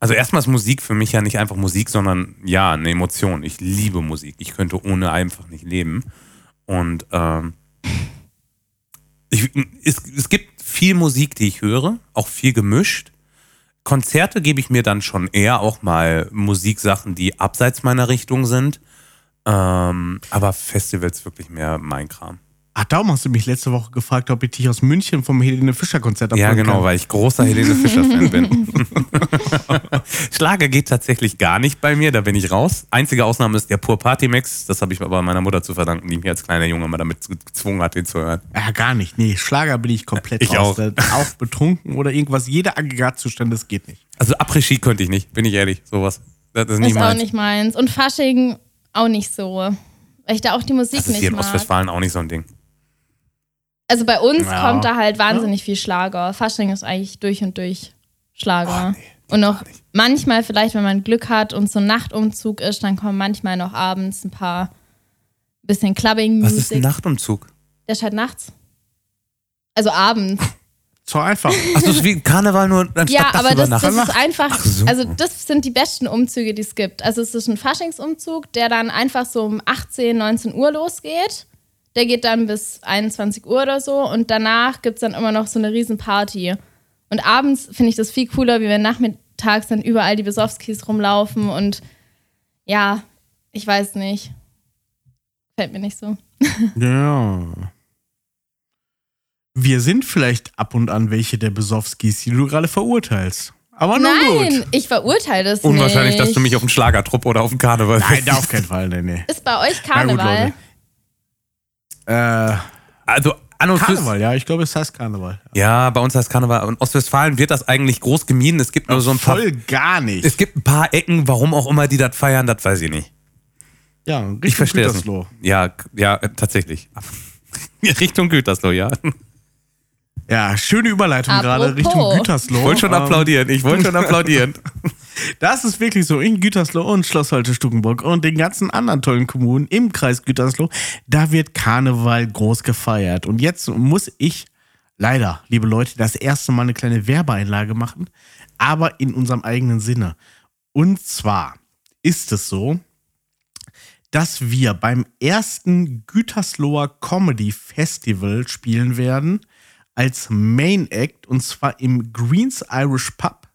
also erstmal ist Musik für mich ja nicht einfach Musik, sondern ja, eine Emotion. Ich liebe Musik. Ich könnte ohne einfach nicht leben. Und ähm, ich, es, es gibt viel Musik, die ich höre, auch viel gemischt. Konzerte gebe ich mir dann schon eher auch mal Musiksachen, die abseits meiner Richtung sind. Ähm, aber Festivals wirklich mehr mein Kram. Ach, darum hast du mich letzte Woche gefragt, ob ich dich aus München vom Helene Fischer Konzert Ja, abholen genau, kann. weil ich großer Helene Fischer-Fan bin. Schlager geht tatsächlich gar nicht bei mir, da bin ich raus. Einzige Ausnahme ist der Pur Party Mix. Das habe ich aber meiner Mutter zu verdanken, die mich als kleiner Junge mal damit gezwungen hat, den zu hören. Ja, gar nicht. Nee, Schlager bin ich komplett Ich raus. auch. Da- auch betrunken oder irgendwas. Jeder Aggregatzustand, das geht nicht. Also Après-Ski könnte ich nicht, bin ich ehrlich. Sowas. Das ist nicht ist auch meins. nicht meins. Und Fasching auch nicht so. Weil ich da auch die Musik Das ist nicht hier in mag. Ostwestfalen auch nicht so ein Ding. Also bei uns Ja. kommt da halt wahnsinnig viel Schlager. Fasching ist eigentlich durch und durch Schlager. Oh, nee, und noch manchmal, vielleicht, wenn man Glück hat und so ein Nachtumzug ist, dann kommen manchmal noch abends ein paar bisschen Clubbing Was ist ein Musik. Nachtumzug? Der ist halt nachts. Also abends. So einfach. Achso, das ist wie Karneval nur anstatt ja, aber das, das ist einfach, Ach so. also das sind die besten Umzüge, die es gibt. Also es ist ein Faschingsumzug, der dann einfach so um 18, 19 Uhr losgeht. Der geht dann bis 21 Uhr oder so und danach gibt es dann immer noch so eine riesen Party. Und abends finde ich das viel cooler, wie wenn nachmittags dann überall die Besowskis rumlaufen und ja, ich weiß nicht. Fällt mir nicht so. Ja. Wir sind vielleicht ab und an welche der Besowskis, die du gerade verurteilst. Aber nun Nein, gut. ich verurteile das Unwahrscheinlich, nicht. dass du mich auf einen Schlagertrupp oder auf einen Karneval Nein, auf keinen Fall. Nee, nee. Ist bei euch Na gut, Karneval? Leute. Äh, Also An und Karneval, ja, ich glaube, es heißt Karneval. Ja, bei uns heißt Karneval. In Ostwestfalen wird das eigentlich groß gemieden. Es gibt nur so ein paar. Voll gar nicht. Es gibt ein paar Ecken, warum auch immer die das feiern, das weiß ich nicht. ja, Richtung Ich verstehe Gütersloh. nicht. Ja, ja, äh, tatsächlich. Richtung Gütersloh, ja. Ja, schöne Überleitung gerade Apropos. Richtung Gütersloh. Ich wollte schon Ähm, applaudieren. Ich wollte schon applaudieren. Das ist wirklich so. In Gütersloh und Schloss Holte-Stukenburg und den ganzen anderen tollen Kommunen im Kreis Gütersloh, da wird Karneval groß gefeiert. Und jetzt muss ich leider, liebe Leute, das erste Mal eine kleine Werbeeinlage machen, aber in unserem eigenen Sinne. Und zwar ist es so, dass wir beim ersten Gütersloher Comedy Festival spielen werden als Main Act und zwar im Greens Irish Pub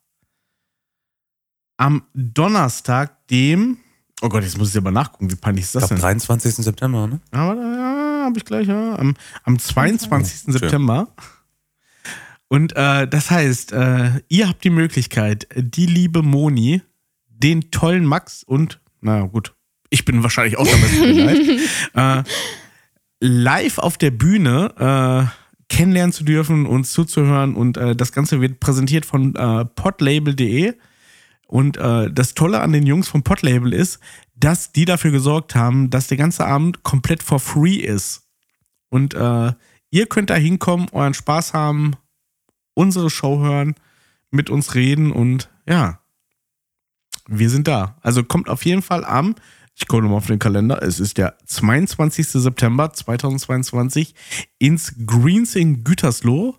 am Donnerstag, dem. Oh Gott, jetzt muss ich aber nachgucken, wie peinlich ist Ich das glaube, denn? 23. September, ne? Aber ja, habe ich gleich, ja. Am, am 22. Schön. September. Und äh, das heißt, äh, ihr habt die Möglichkeit, die liebe Moni, den tollen Max und, na gut, ich bin wahrscheinlich auch vielleicht, äh, live auf der Bühne äh, kennenlernen zu dürfen, uns zuzuhören. Und äh, das Ganze wird präsentiert von äh, podlabel.de. Und äh, das Tolle an den Jungs vom Podlabel ist, dass die dafür gesorgt haben, dass der ganze Abend komplett for free ist. Und äh, ihr könnt da hinkommen, euren Spaß haben, unsere Show hören, mit uns reden und ja, wir sind da. Also kommt auf jeden Fall am, ich gucke nochmal auf den Kalender, es ist der 22. September 2022 ins Greens in Gütersloh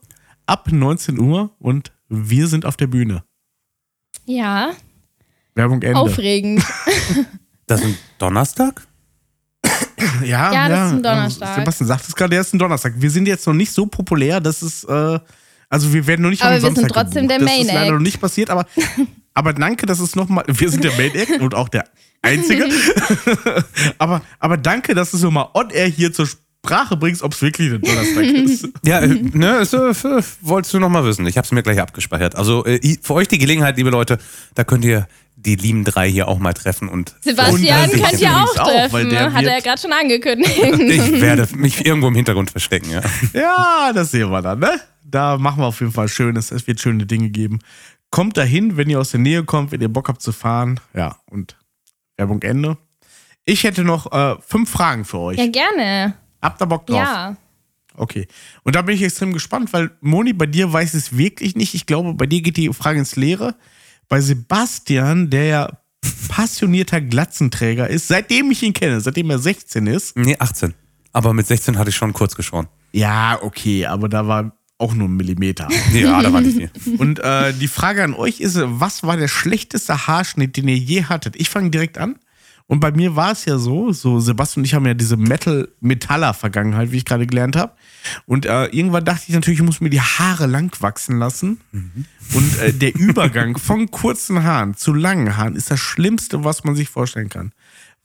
ab 19 Uhr und wir sind auf der Bühne. Ja, Werbung Ende. aufregend. Das ist ein Donnerstag? Ja, Ja, das ist ein Donnerstag. Sebastian sagt es gerade, er ist ein Donnerstag. Wir sind jetzt noch nicht so populär, dass es, äh, also wir werden noch nicht Aber am wir sind trotzdem gebucht. der Das ist Main leider noch nicht passiert, aber, aber danke, dass es nochmal, wir sind der Main Act und auch der Einzige. aber, aber danke, dass du es nochmal on air hier zur Sprache bringst, ob es wirklich ein Donnerstag ist. Ja, äh, ne, ist, äh, f- wolltest du noch mal wissen. Ich habe es mir gleich abgespeichert. Also äh, für euch die Gelegenheit, liebe Leute, da könnt ihr die lieben drei hier auch mal treffen und Sebastian Und könnt ihr auch auch, treffen, der hat er wird- gerade schon angekündigt. ich werde mich irgendwo im Hintergrund verstecken, ja. Ja, das sehen wir dann, ne? Da machen wir auf jeden Fall Schönes. Es wird schöne Dinge geben. Kommt dahin, wenn ihr aus der Nähe kommt, wenn ihr Bock habt zu fahren. Ja, und Werbung Ende. Ich hätte noch äh, fünf Fragen für euch. ja, gerne. Habt ihr Bock drauf? Ja. Okay. Und da bin ich extrem gespannt, weil Moni, bei dir weiß es wirklich nicht. Ich glaube, bei dir geht die Frage ins Leere. Bei Sebastian, der ja passionierter Glatzenträger ist, seitdem ich ihn kenne, seitdem er 16 ist. Nee, 18. Aber mit 16 hatte ich schon kurz geschoren. Ja, okay, aber da war auch nur ein Millimeter. Ja, da war nicht viel. Und äh, die Frage an euch ist, was war der schlechteste Haarschnitt, den ihr je hattet? Ich fange direkt an. Und bei mir war es ja so, so Sebastian und ich haben ja diese Metal-Metaller-Vergangenheit, wie ich gerade gelernt habe. Und äh, irgendwann dachte ich natürlich, ich muss mir die Haare lang wachsen lassen. Und äh, der Übergang von kurzen Haaren zu langen Haaren ist das Schlimmste, was man sich vorstellen kann.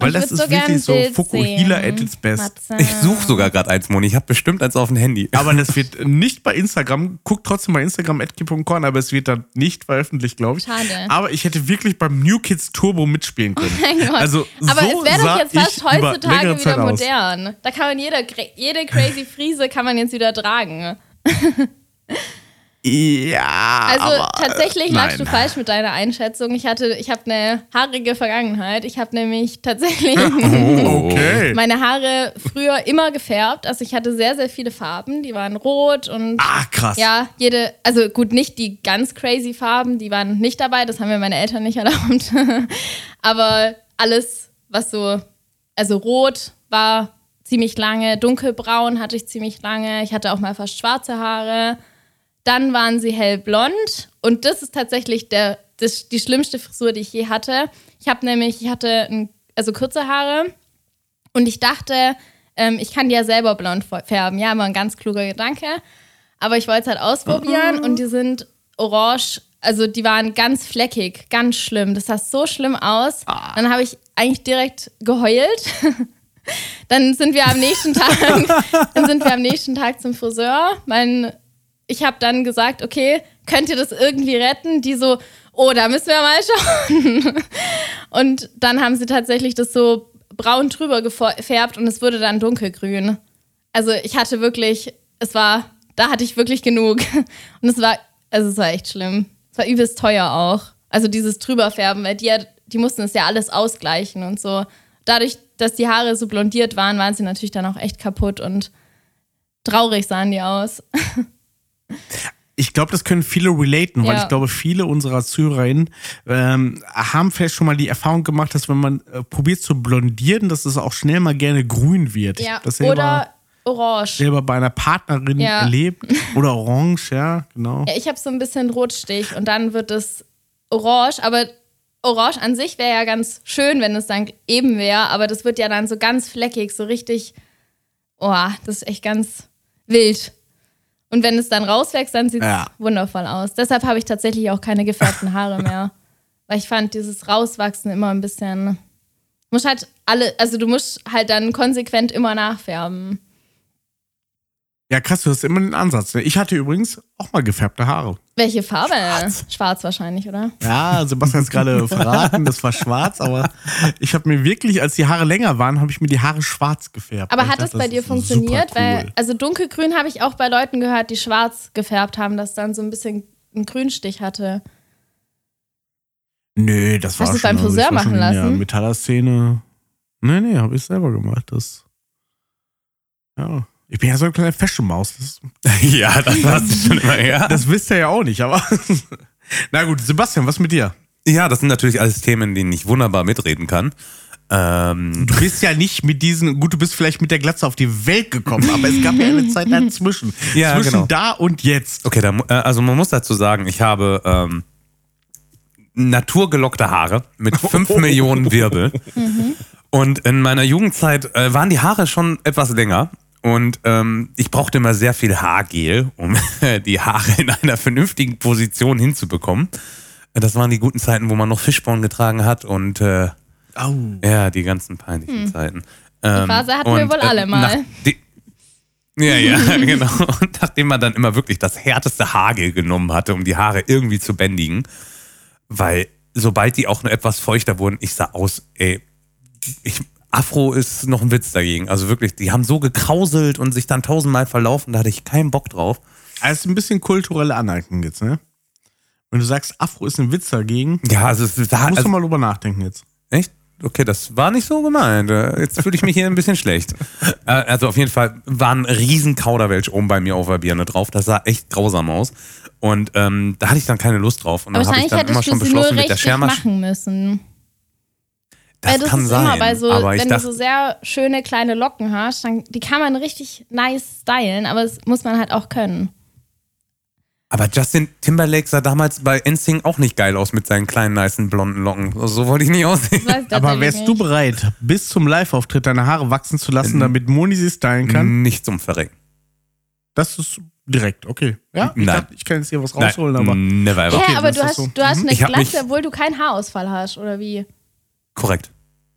Weil Ich das ist so wirklich so Fukuhila sehen. at its best. Matze. Ich suche sogar gerade eins, Moni. Ich habe bestimmt eins auf dem Handy. Aber das wird nicht bei Instagram. Guckt trotzdem bei Instagram @kip.corn, aber es wird dann nicht veröffentlicht, glaube ich. Schade. Aber ich hätte wirklich beim New Kids Turbo mitspielen können. Mein Gott. Also Aber so es wäre doch jetzt fast heutzutage wieder aus. modern. Da kann man jede, jede crazy Friese kann man jetzt wieder tragen. Ja, Also aber, tatsächlich äh, lagst du nein. falsch mit deiner Einschätzung. Ich hatte, ich habe eine haarige Vergangenheit. Ich habe nämlich tatsächlich Oh, okay. meine Haare früher immer gefärbt. Also ich hatte sehr, sehr viele Farben. Die waren rot und Ah, krass. ja, jede, also gut, nicht die ganz crazy Farben, die waren nicht dabei, das haben mir meine Eltern nicht erlaubt. Aber alles, was so, also rot war ziemlich lange, dunkelbraun hatte ich ziemlich lange, ich hatte auch mal fast schwarze Haare. Dann waren sie hellblond und das ist tatsächlich der, das, die schlimmste Frisur, die ich je hatte. Ich habe nämlich, ich hatte ein, also kurze Haare und ich dachte, ähm, ich kann die ja selber blond färben. Ja, war ein ganz kluger Gedanke. Aber ich wollte es halt ausprobieren und die sind orange. Also die waren ganz fleckig, ganz schlimm. Das sah so schlimm aus. Dann habe ich eigentlich direkt geheult. dann sind wir am nächsten Tag, dann sind wir am nächsten Tag zum Friseur. Mein, ich habe dann gesagt, okay, könnt ihr das irgendwie retten? Die so, oh, da müssen wir mal schauen. Und dann haben sie tatsächlich das so braun drüber gefärbt und es wurde dann dunkelgrün. Also ich hatte wirklich es war, da hatte ich wirklich genug. Und es war, also es war echt schlimm. Es war übelst teuer auch. Also dieses Drüberfärben, weil die, die mussten es ja alles ausgleichen und so. Dadurch, dass die Haare so blondiert waren, waren sie natürlich dann auch echt kaputt und traurig sahen die aus. Ich glaube, das können viele relaten, weil Ja. ich glaube, viele unserer ZuhörerInnen ähm, haben vielleicht schon mal die Erfahrung gemacht, dass wenn man äh, probiert zu blondieren, dass es auch schnell mal gerne grün wird. Ja. Das selber, Oder orange. selber bei einer Partnerin Ja. erlebt. Oder orange, ja, genau. Ja, ich habe so ein bisschen Rotstich und dann wird es orange, aber orange an sich wäre ja ganz schön, wenn es dann eben wäre, aber das wird ja dann so ganz fleckig, so richtig, oh, das ist echt ganz wild. Und wenn es dann rauswächst, dann sieht es Ja. wundervoll aus. Deshalb habe ich tatsächlich auch keine gefärbten Haare mehr. Weil ich fand dieses Rauswachsen immer ein bisschen. Muss halt alle, also du musst halt dann konsequent immer nachfärben. Ja, krass, du hast immer den Ansatz. Ne? Ich hatte übrigens auch mal gefärbte Haare. Welche Farbe? Schwarz, wahrscheinlich, oder? Ja, Sebastian hat es gerade verraten, das war schwarz, aber ich habe mir wirklich, als die Haare länger waren, habe ich mir die Haare schwarz gefärbt. Aber hat das dachte, bei das dir funktioniert? super Weil, cool. also dunkelgrün habe ich auch bei Leuten gehört, die schwarz gefärbt haben, das dann so ein bisschen einen Grünstich hatte. Nö, das war Hast du's schon, beim Friseur machen schon lassen? Metallerszene. Nee, nee, habe ich selber gemacht. Das. Ja. Ich bin ja so eine kleine Fashion-Maus. Ja, das hast du schon immer her. das wisst ihr ja auch nicht, aber. Na gut, Sebastian, was mit dir? Ja, das sind natürlich alles Themen, in denen ich wunderbar mitreden kann. Ähm, Du bist ja nicht mit diesen, gut, du bist vielleicht mit der Glatze auf die Welt gekommen, aber es gab ja eine Zeit dazwischen. Ja, Zwischen genau. da und jetzt. okay, da, äh, also man muss dazu sagen, ich habe ähm, naturgelockte Haare mit 5 Millionen Wirbel. Und in meiner Jugendzeit äh, waren die Haare schon etwas länger. Und ähm, ich brauchte immer sehr viel Haargel, um die Haare in einer vernünftigen Position hinzubekommen. Das waren die guten Zeiten, wo man noch Fischborn getragen hat und äh, Au. ja, die ganzen peinlichen Zeiten. Ähm, Phase hatten wir wohl alle mal. nach die- ja, ja, genau. Und nachdem man dann immer wirklich das härteste Haargel genommen hatte, um die Haare irgendwie zu bändigen, weil sobald die auch nur etwas feuchter wurden, ich sah aus, ey, ich, Afro ist noch ein Witz dagegen. Also wirklich, die haben so gekrauselt und sich dann tausendmal verlaufen, da hatte ich keinen Bock drauf. Also ein bisschen kulturelle Aneignung jetzt, ne? Wenn du sagst, Afro ist ein Witz dagegen, Ja, also, es- da, musst also du mal drüber nachdenken jetzt. Echt? Okay, das war nicht so gemeint. Äh, Jetzt fühle ich mich hier ein bisschen schlecht. Äh, Also auf jeden Fall war ein riesen Kauderwelsch oben bei mir auf der Birne drauf. Das sah echt grausam aus. Und ähm, da hatte ich dann keine Lust drauf. Und Aber dann habe ich dann immer hättest du schon beschlossen mit der richtig Schermaschine. machen müssen. Das Weil das kann ist sein. immer bei so, aber ich wenn du so sehr schöne kleine Locken hast, dann die kann man richtig nice stylen, aber das muss man halt auch können. aber Justin Timberlake sah damals bei NSYNC auch nicht geil aus mit seinen kleinen, nicen blonden Locken. So wollte ich nicht aussehen. Aber wärst du nicht. bereit, bis zum Live-Auftritt deine Haare wachsen zu lassen, damit Moni sie stylen kann? Nicht zum Verrecken. Das ist direkt, okay. Ja, ich, Nein. dachte, ich kann jetzt hier was rausholen, aber. Nein, never ever. Okay, aber du hast, so. du hast eine hab mich- Glatze, obwohl du keinen Haarausfall hast, oder wie? Korrekt.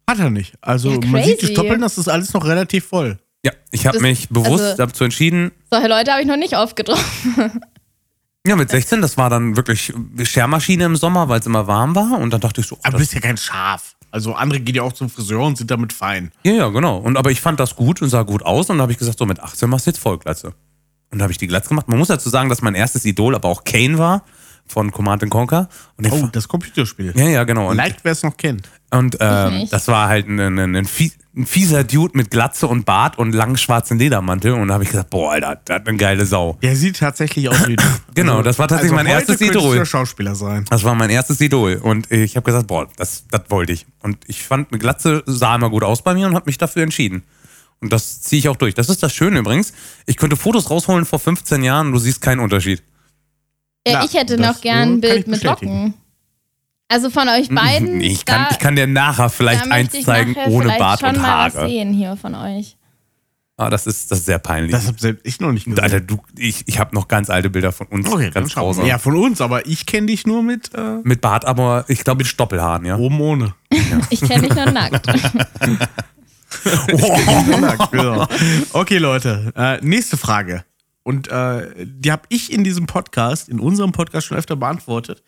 Hat er nicht. Also Ja, man sieht die. Stoppeln, das ist alles noch relativ voll. Ja, ich habe mich bewusst also- dazu entschieden, Solche Leute habe ich noch nicht aufgetroffen. ja, mit 16, das war dann wirklich Schermaschine im Sommer, weil es immer warm war. Und dann dachte ich so, oh, Aber du bist ja kein Schaf. Also andere gehen ja auch zum Friseur und sind damit fein. Ja, ja, genau. Und aber ich fand das gut und sah gut aus und dann habe ich gesagt, so mit 18 machst du jetzt Vollglatze. Und dann habe ich die Glatze gemacht. Man muss dazu sagen, dass mein erstes Idol aber auch Kane war von Command Conquer. Oh, das Computerspiel. ja, ja, genau. Und, Leicht, wer es noch kennt. Und ähm, das war halt ein, ein, ein, ein fieser Dude mit Glatze und Bart und langen schwarzen Ledermantel. Und da habe ich gesagt, boah, Alter, das hat eine geile Sau. Der sieht tatsächlich aus wie du. Genau, das war tatsächlich mein heute erstes Idol. du der Schauspieler sein. Das war mein erstes Idol. Und ich habe gesagt, boah, das, das wollte ich. Und ich fand, eine Glatze sah immer gut aus bei mir und habe mich dafür entschieden. Und das ziehe ich auch durch. Das ist das Schöne übrigens. Ich könnte Fotos rausholen vor 15 Jahren und du siehst keinen Unterschied. Ja, ich hätte noch gern ein Bild mit. Locken. Also von euch beiden. Nee, ich, kann, da, ich kann dir nachher vielleicht eins ich zeigen ohne Bart schon und mal was Haare. sehen hier von euch. Ah, das ist, das ist sehr peinlich. Das habe selbst ich noch nicht gesehen. Alter, du, ich, ich habe noch ganz alte Bilder von uns. okay, ganz grausam. Ja, von uns, aber ich kenne dich nur mit äh, Mit Bart, aber ich glaube mit Stoppelhaaren, ja. oben ohne. Ich kenne dich nur nackt. genau. Okay, Leute. Äh, nächste Frage. Und äh, die habe ich in diesem Podcast, in unserem Podcast schon öfter beantwortet.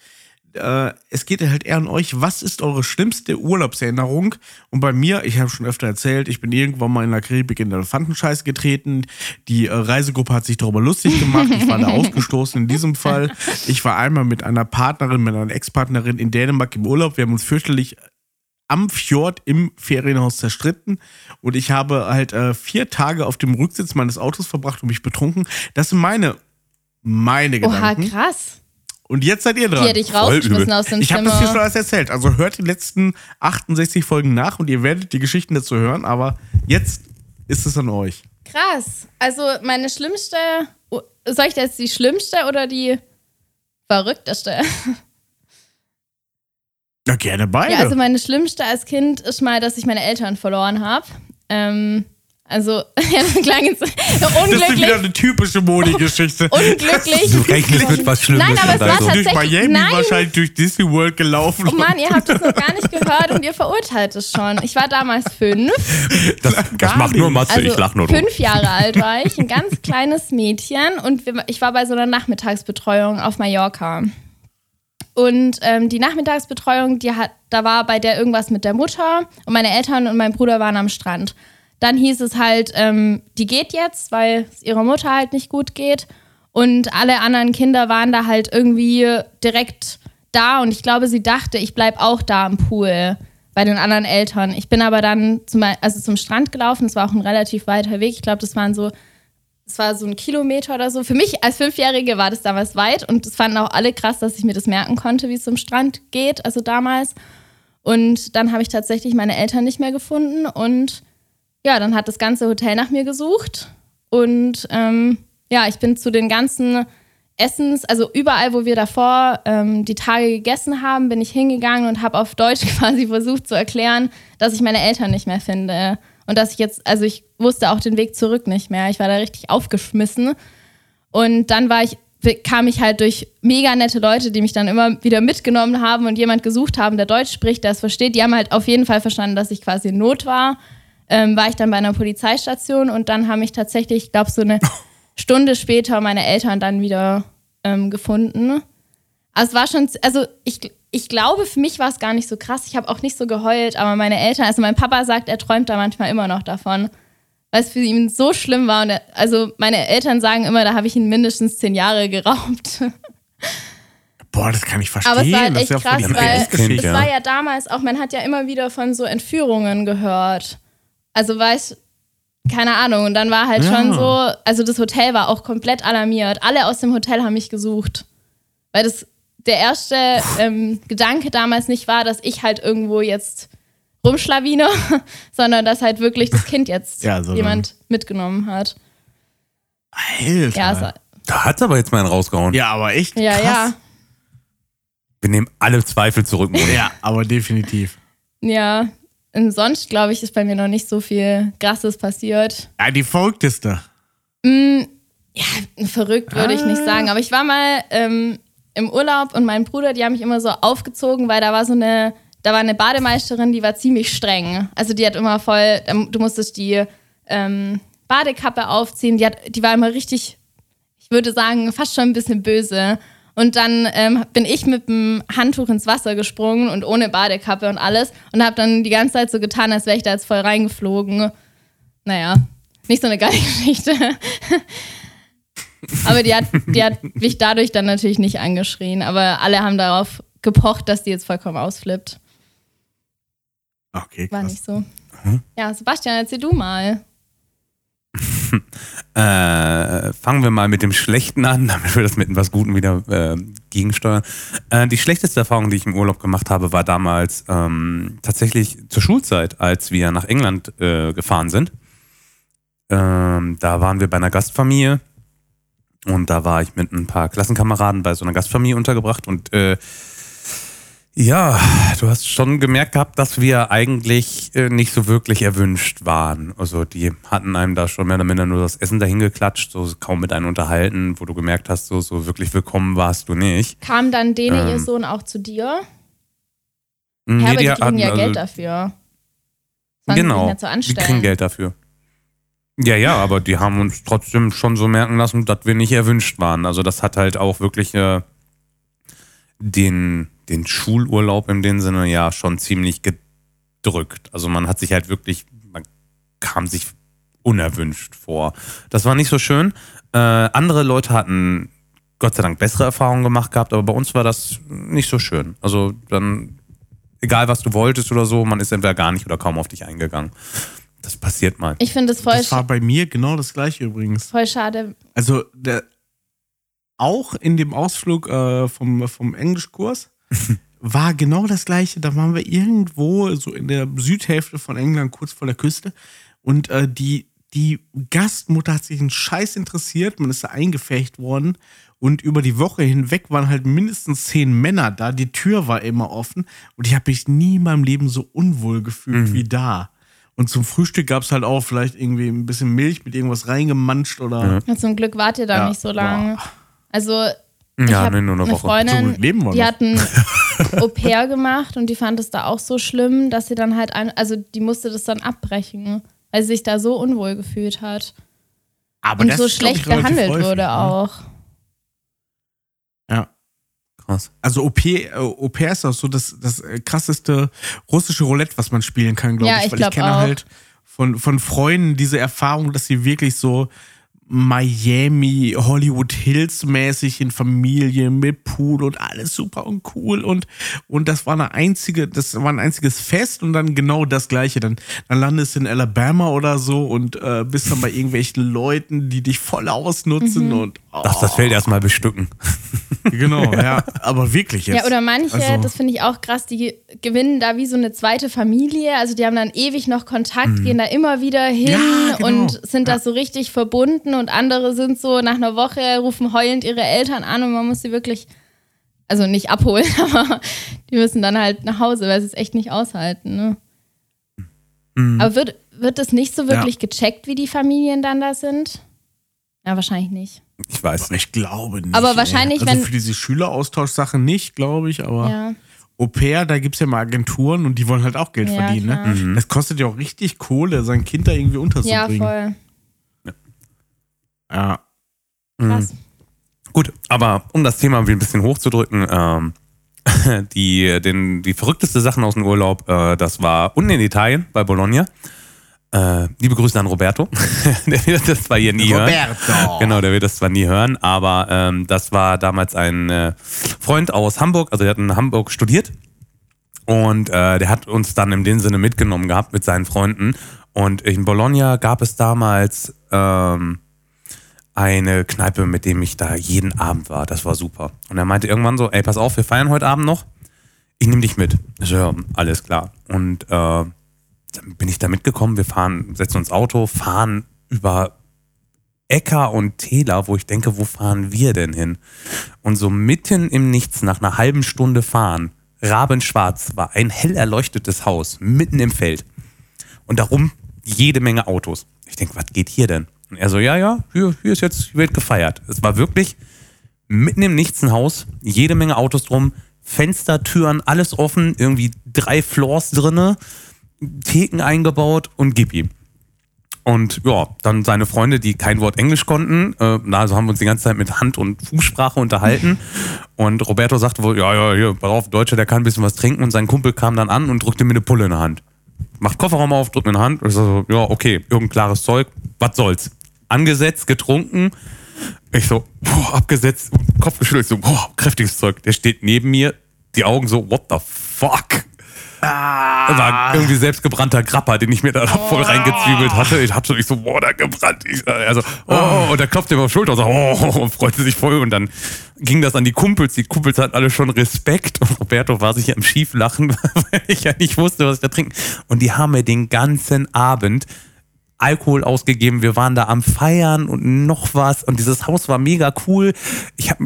Äh, es geht halt eher an euch. Was ist eure schlimmste Urlaubserinnerung? Und bei mir, ich habe schon öfter erzählt, ich bin irgendwann mal in der Karibik in Elefantenscheiß getreten. Die äh, Reisegruppe hat sich darüber lustig gemacht. Ich war da ausgestoßen in diesem Fall. Ich war einmal mit einer Partnerin, mit einer Ex-Partnerin in Dänemark im Urlaub. Wir haben uns fürchterlich am Fjord im Ferienhaus zerstritten und ich habe halt äh, vier Tage auf dem Rücksitz meines Autos verbracht und mich betrunken. Das sind meine, meine Oha, Gedanken. krass. Und jetzt seid ihr Die dran. hätte ich rausgeschmissen aus dem Ich habe das hier schon alles erzählt. Also hört die letzten 68 Folgen nach und ihr werdet die Geschichten dazu hören, aber jetzt ist es an euch. Krass. Also meine schlimmste, soll ich jetzt die schlimmste oder die verrückteste? Ja, gerne beide. Ja, also meine schlimmste als Kind ist mal, dass ich meine Eltern verloren habe. Ähm, also, ja, das klang jetzt das ist wieder unglücklich. eine typische Modi-Geschichte. Unglücklich. Du rechnest mit was Schlimmes. Nein, aber es dann war so, tatsächlich- durch Miami Nein. wahrscheinlich durch Disney World gelaufen. Oh Mann, ihr habt es noch gar nicht gehört und ihr verurteilt es schon. Ich war damals fünf. Das, das macht nur. Matze, Also ich lach nur drum. fünf Jahre alt war ich, ein ganz kleines Mädchen und wir, ich war bei so einer Nachmittagsbetreuung auf Mallorca. Und ähm, die Nachmittagsbetreuung, die hat, da war bei der irgendwas mit der Mutter und meine Eltern und mein Bruder waren am Strand. Dann hieß es halt, ähm, die geht jetzt, weil es ihrer Mutter halt nicht gut geht. Und alle anderen Kinder waren da halt irgendwie direkt da und ich glaube, sie dachte, ich bleib auch da am Pool bei den anderen Eltern. Ich bin aber dann zum, also zum Strand gelaufen, es war auch ein relativ weiter Weg. Ich glaube, das waren so, es war so ein Kilometer oder so. Für mich als Fünfjährige war das damals weit und es fanden auch alle krass, dass ich mir das merken konnte, wie es zum Strand geht, also damals. Und dann habe ich tatsächlich meine Eltern nicht mehr gefunden und ja, dann hat das ganze Hotel nach mir gesucht und ähm, ja, ich bin zu den ganzen Essens, also überall, wo wir davor ähm, die Tage gegessen haben, bin ich hingegangen und habe auf Deutsch quasi versucht zu erklären, dass ich meine Eltern nicht mehr finde. Und dass ich jetzt, also ich wusste auch den Weg zurück nicht mehr. Ich war da richtig aufgeschmissen. Und dann war ich, kam ich halt durch mega nette Leute, die mich dann immer wieder mitgenommen haben und jemand gesucht haben, der Deutsch spricht, der es versteht. Die haben halt auf jeden Fall verstanden, dass ich quasi in Not war. Ähm, war ich dann bei einer Polizeistation und dann haben mich tatsächlich, ich glaube, so eine Stunde später meine Eltern dann wieder ähm, gefunden. Also es war schon, also ich, ich glaube, für mich war es gar nicht so krass. Ich habe auch nicht so geheult, aber meine Eltern, also mein Papa sagt, er träumt da manchmal immer noch davon, weil es für ihn so schlimm war. Und er, also meine Eltern sagen immer, da habe ich ihn mindestens zehn Jahre geraubt. Boah, das kann ich verstehen. Aber es war halt echt krass, weil es war ja damals auch, man hat ja immer wieder von so Entführungen gehört. Also weiß, keine Ahnung. Und dann war halt Ja. schon so, also das Hotel war auch komplett alarmiert. Alle aus dem Hotel haben mich gesucht. Weil das der erste ähm, Gedanke damals nicht war, dass ich halt irgendwo jetzt rumschlawine, sondern dass halt wirklich das Kind jetzt Ja, so jemand mitgenommen hat. Alter. Ja, so, Da hat's aber jetzt mal einen rausgehauen. ja, aber echt ja, krass. ja. Wir nehmen alle Zweifel zurück. Moni. Ja, aber definitiv. Ja. Und sonst, glaube ich, ist bei mir noch nicht so viel Krasses passiert. Ja, die verrückteste. Verrückt würde ich nicht Ah. sagen. Aber ich war mal ähm, im Urlaub und mein Bruder, die haben mich immer so aufgezogen, weil da war so eine, da war eine Bademeisterin, die war ziemlich streng. Also die hat immer voll, ähm, du musstest die ähm, Badekappe aufziehen. Die, hat, die war immer richtig, ich würde sagen, fast schon ein bisschen böse. Und dann ähm, bin ich mit dem Handtuch ins Wasser gesprungen und ohne Badekappe und alles und habe dann die ganze Zeit so getan, als wäre ich da jetzt voll reingeflogen. Naja, nicht so eine geile Geschichte. Aber die hat, die hat mich dadurch dann natürlich nicht angeschrien. Aber alle haben darauf gepocht, dass die jetzt vollkommen ausflippt. Okay, War krass. nicht so. Ja, Sebastian, erzähl du mal. Äh, fangen wir mal mit dem Schlechten an, damit wir das mit etwas Guten wieder äh, gegensteuern. Äh, die schlechteste Erfahrung, die ich im Urlaub gemacht habe, war damals ähm, tatsächlich zur Schulzeit, als wir nach England äh, gefahren sind. Ähm, da waren wir bei einer Gastfamilie und da war ich mit ein paar Klassenkameraden bei so einer Gastfamilie untergebracht und äh, ja, du hast schon gemerkt gehabt, dass wir eigentlich äh, nicht so wirklich erwünscht waren. Also die hatten einem da schon mehr oder minder nur das Essen dahin geklatscht, so kaum mit einem unterhalten, wo du gemerkt hast, so, so wirklich willkommen warst du nicht. Kam dann Dene, Ähm. ihr Sohn, auch zu dir? Nee, Ja, aber die kriegen hatten ja also- Geld dafür. Sollen sie Genau, so die kriegen Geld dafür. Ja, ja, aber die haben uns trotzdem schon so merken lassen, dass wir nicht erwünscht waren. Also das hat halt auch wirklich äh, den, den Schulurlaub in dem Sinne ja schon ziemlich gedrückt. Also man hat sich halt wirklich, man kam sich unerwünscht vor. Das war nicht so schön. Äh, andere Leute hatten Gott sei Dank bessere Erfahrungen gemacht gehabt, aber bei uns war das nicht so schön. Also dann, egal was du wolltest oder so, man ist entweder gar nicht oder kaum auf dich eingegangen. Das passiert mal. Ich finde es voll, Das war bei mir genau das gleiche übrigens. voll schade. Also der, auch in dem Ausflug äh, vom, vom Englischkurs war genau das gleiche. Da waren wir irgendwo so in der Südhälfte von England, kurz vor der Küste. Und äh, die, die Gastmutter hat sich einen Scheiß interessiert. Man ist da eingefecht worden. Und über die Woche hinweg waren halt mindestens zehn Männer da. Die Tür war immer offen. Und ich habe mich nie in meinem Leben so unwohl gefühlt wie da. Und zum Frühstück gab es halt auch vielleicht irgendwie ein bisschen Milch mit irgendwas reingemanscht oder. Ja, zum Glück wart ihr da Ja, nicht so lange. Also, Ja, nee, nur eine eine Woche. Freundin, leben wir die noch. hat ein Au pair gemacht und die fand es da auch so schlimm, dass sie dann halt, ein, also die musste das dann abbrechen, weil sie sich da so unwohl gefühlt hat. Aber und das so ich, schlecht behandelt häufig, wurde ne? auch. Ja. Krass. Also OP, äh, Au pair ist auch so das, das äh, krasseste russische Roulette, was man spielen kann, glaube Ja, ich. ich Weil glaub ich kenne auch. halt von, von Freunden diese Erfahrung, dass sie wirklich so Miami, Hollywood Hills mäßig in Familie mit Pool und alles super und cool und, und das war eine einzige, das war ein einziges Fest und dann genau das gleiche. Dann, dann landest du in Alabama oder so und äh, bist dann bei irgendwelchen Leuten, die dich voll ausnutzen Mhm. und oh, Darfst das Feld erstmal bestücken. genau, ja. Aber wirklich jetzt. Ja, oder manche, Also- das finde ich auch krass, die gewinnen da wie so eine zweite Familie. Also die haben dann ewig noch Kontakt, gehen da immer wieder hin Mhm. Ja, genau. und sind da so richtig verbunden. Und andere sind so nach einer Woche, rufen heulend ihre Eltern an und man muss sie wirklich, also nicht abholen, aber die müssen dann halt nach Hause, weil sie es echt nicht aushalten. Ne? Mhm. Aber wird, wird das nicht so wirklich gecheckt, wie die Familien dann da sind? Ja, wahrscheinlich nicht. Ich weiß nicht. Ich glaube nicht. Aber wahrscheinlich, also wenn- für diese Schüleraustauschsache nicht, glaube ich, aber Ja. Au pair, da gibt es ja mal Agenturen und die wollen halt auch Geld Ja, verdienen. klar. Ne? Das kostet ja auch richtig Kohle, sein Kind da irgendwie Ja, unterzubringen. voll. Ja, Krass. Gut, aber um das Thema ein bisschen hochzudrücken, ähm, die, den, die verrückteste Sachen aus dem Urlaub, äh, das war unten in Italien bei Bologna. Äh, liebe Grüße an Roberto. der wird das zwar hier nie hören. Roberto. Genau, der wird das zwar nie hören, aber ähm, das war damals ein äh, Freund aus Hamburg, also der hat in Hamburg studiert und äh, der hat uns dann in dem Sinne mitgenommen gehabt mit seinen Freunden. Und in Bologna gab es damals ähm, eine Kneipe, mit dem ich da jeden Abend war. Das war super. Und er meinte irgendwann so, ey, pass auf, wir feiern heute Abend noch. Ich nehme dich mit. Ich so, ja, alles klar. Und äh, bin ich da mitgekommen. Wir fahren, setzen uns Auto, fahren über Äcker und Täler, wo ich denke, wo fahren wir denn hin? Und so mitten im Nichts, nach einer halben Stunde fahren, rabenschwarz, war ein hell erleuchtetes Haus, mitten im Feld. Und darum jede Menge Autos. Ich denke, was geht hier denn? Und er so, ja, ja, hier, hier ist jetzt, hier wird gefeiert. Es war wirklich mitten im Nichts ein Haus, jede Menge Autos drum, Fenster, Türen, alles offen, irgendwie drei Floors drinne, Theken eingebaut und gib ihm. Und ja, dann seine Freunde, die kein Wort Englisch konnten, äh, na, also haben wir uns die ganze Zeit mit Hand- und Fußsprache unterhalten. Und Roberto sagte wohl, ja, ja, hier, pass auf, Deutscher, der kann ein bisschen was trinken. Und sein Kumpel kam dann an und drückte mir eine Pulle in die Hand. Macht Kofferraum auf, drückt mir in die Hand. Und ich so, ja, okay, irgendein klares Zeug, was soll's. Angesetzt, getrunken. Ich so, boah, abgesetzt, Kopf geschüttelt, so, boah, kräftiges Zeug. Der steht neben mir, die Augen so, what the fuck? Das war irgendwie selbstgebrannter Grappa, den ich mir da voll reingezwiebelt hatte. Ich hab so, ich so, boah, da gebrannt. Ich, also, oh, und da klopft er mir auf die Schulter und so, oh, und freute sich voll. Und dann ging das an die Kumpels. Die Kumpels hatten alle schon Respekt. Und Roberto war sich am Schieflachen, weil ich ja nicht wusste, was ich da trinken. Und die haben mir den ganzen Abend Alkohol ausgegeben, wir waren da am Feiern und noch was. Und dieses Haus war mega cool. Ich habe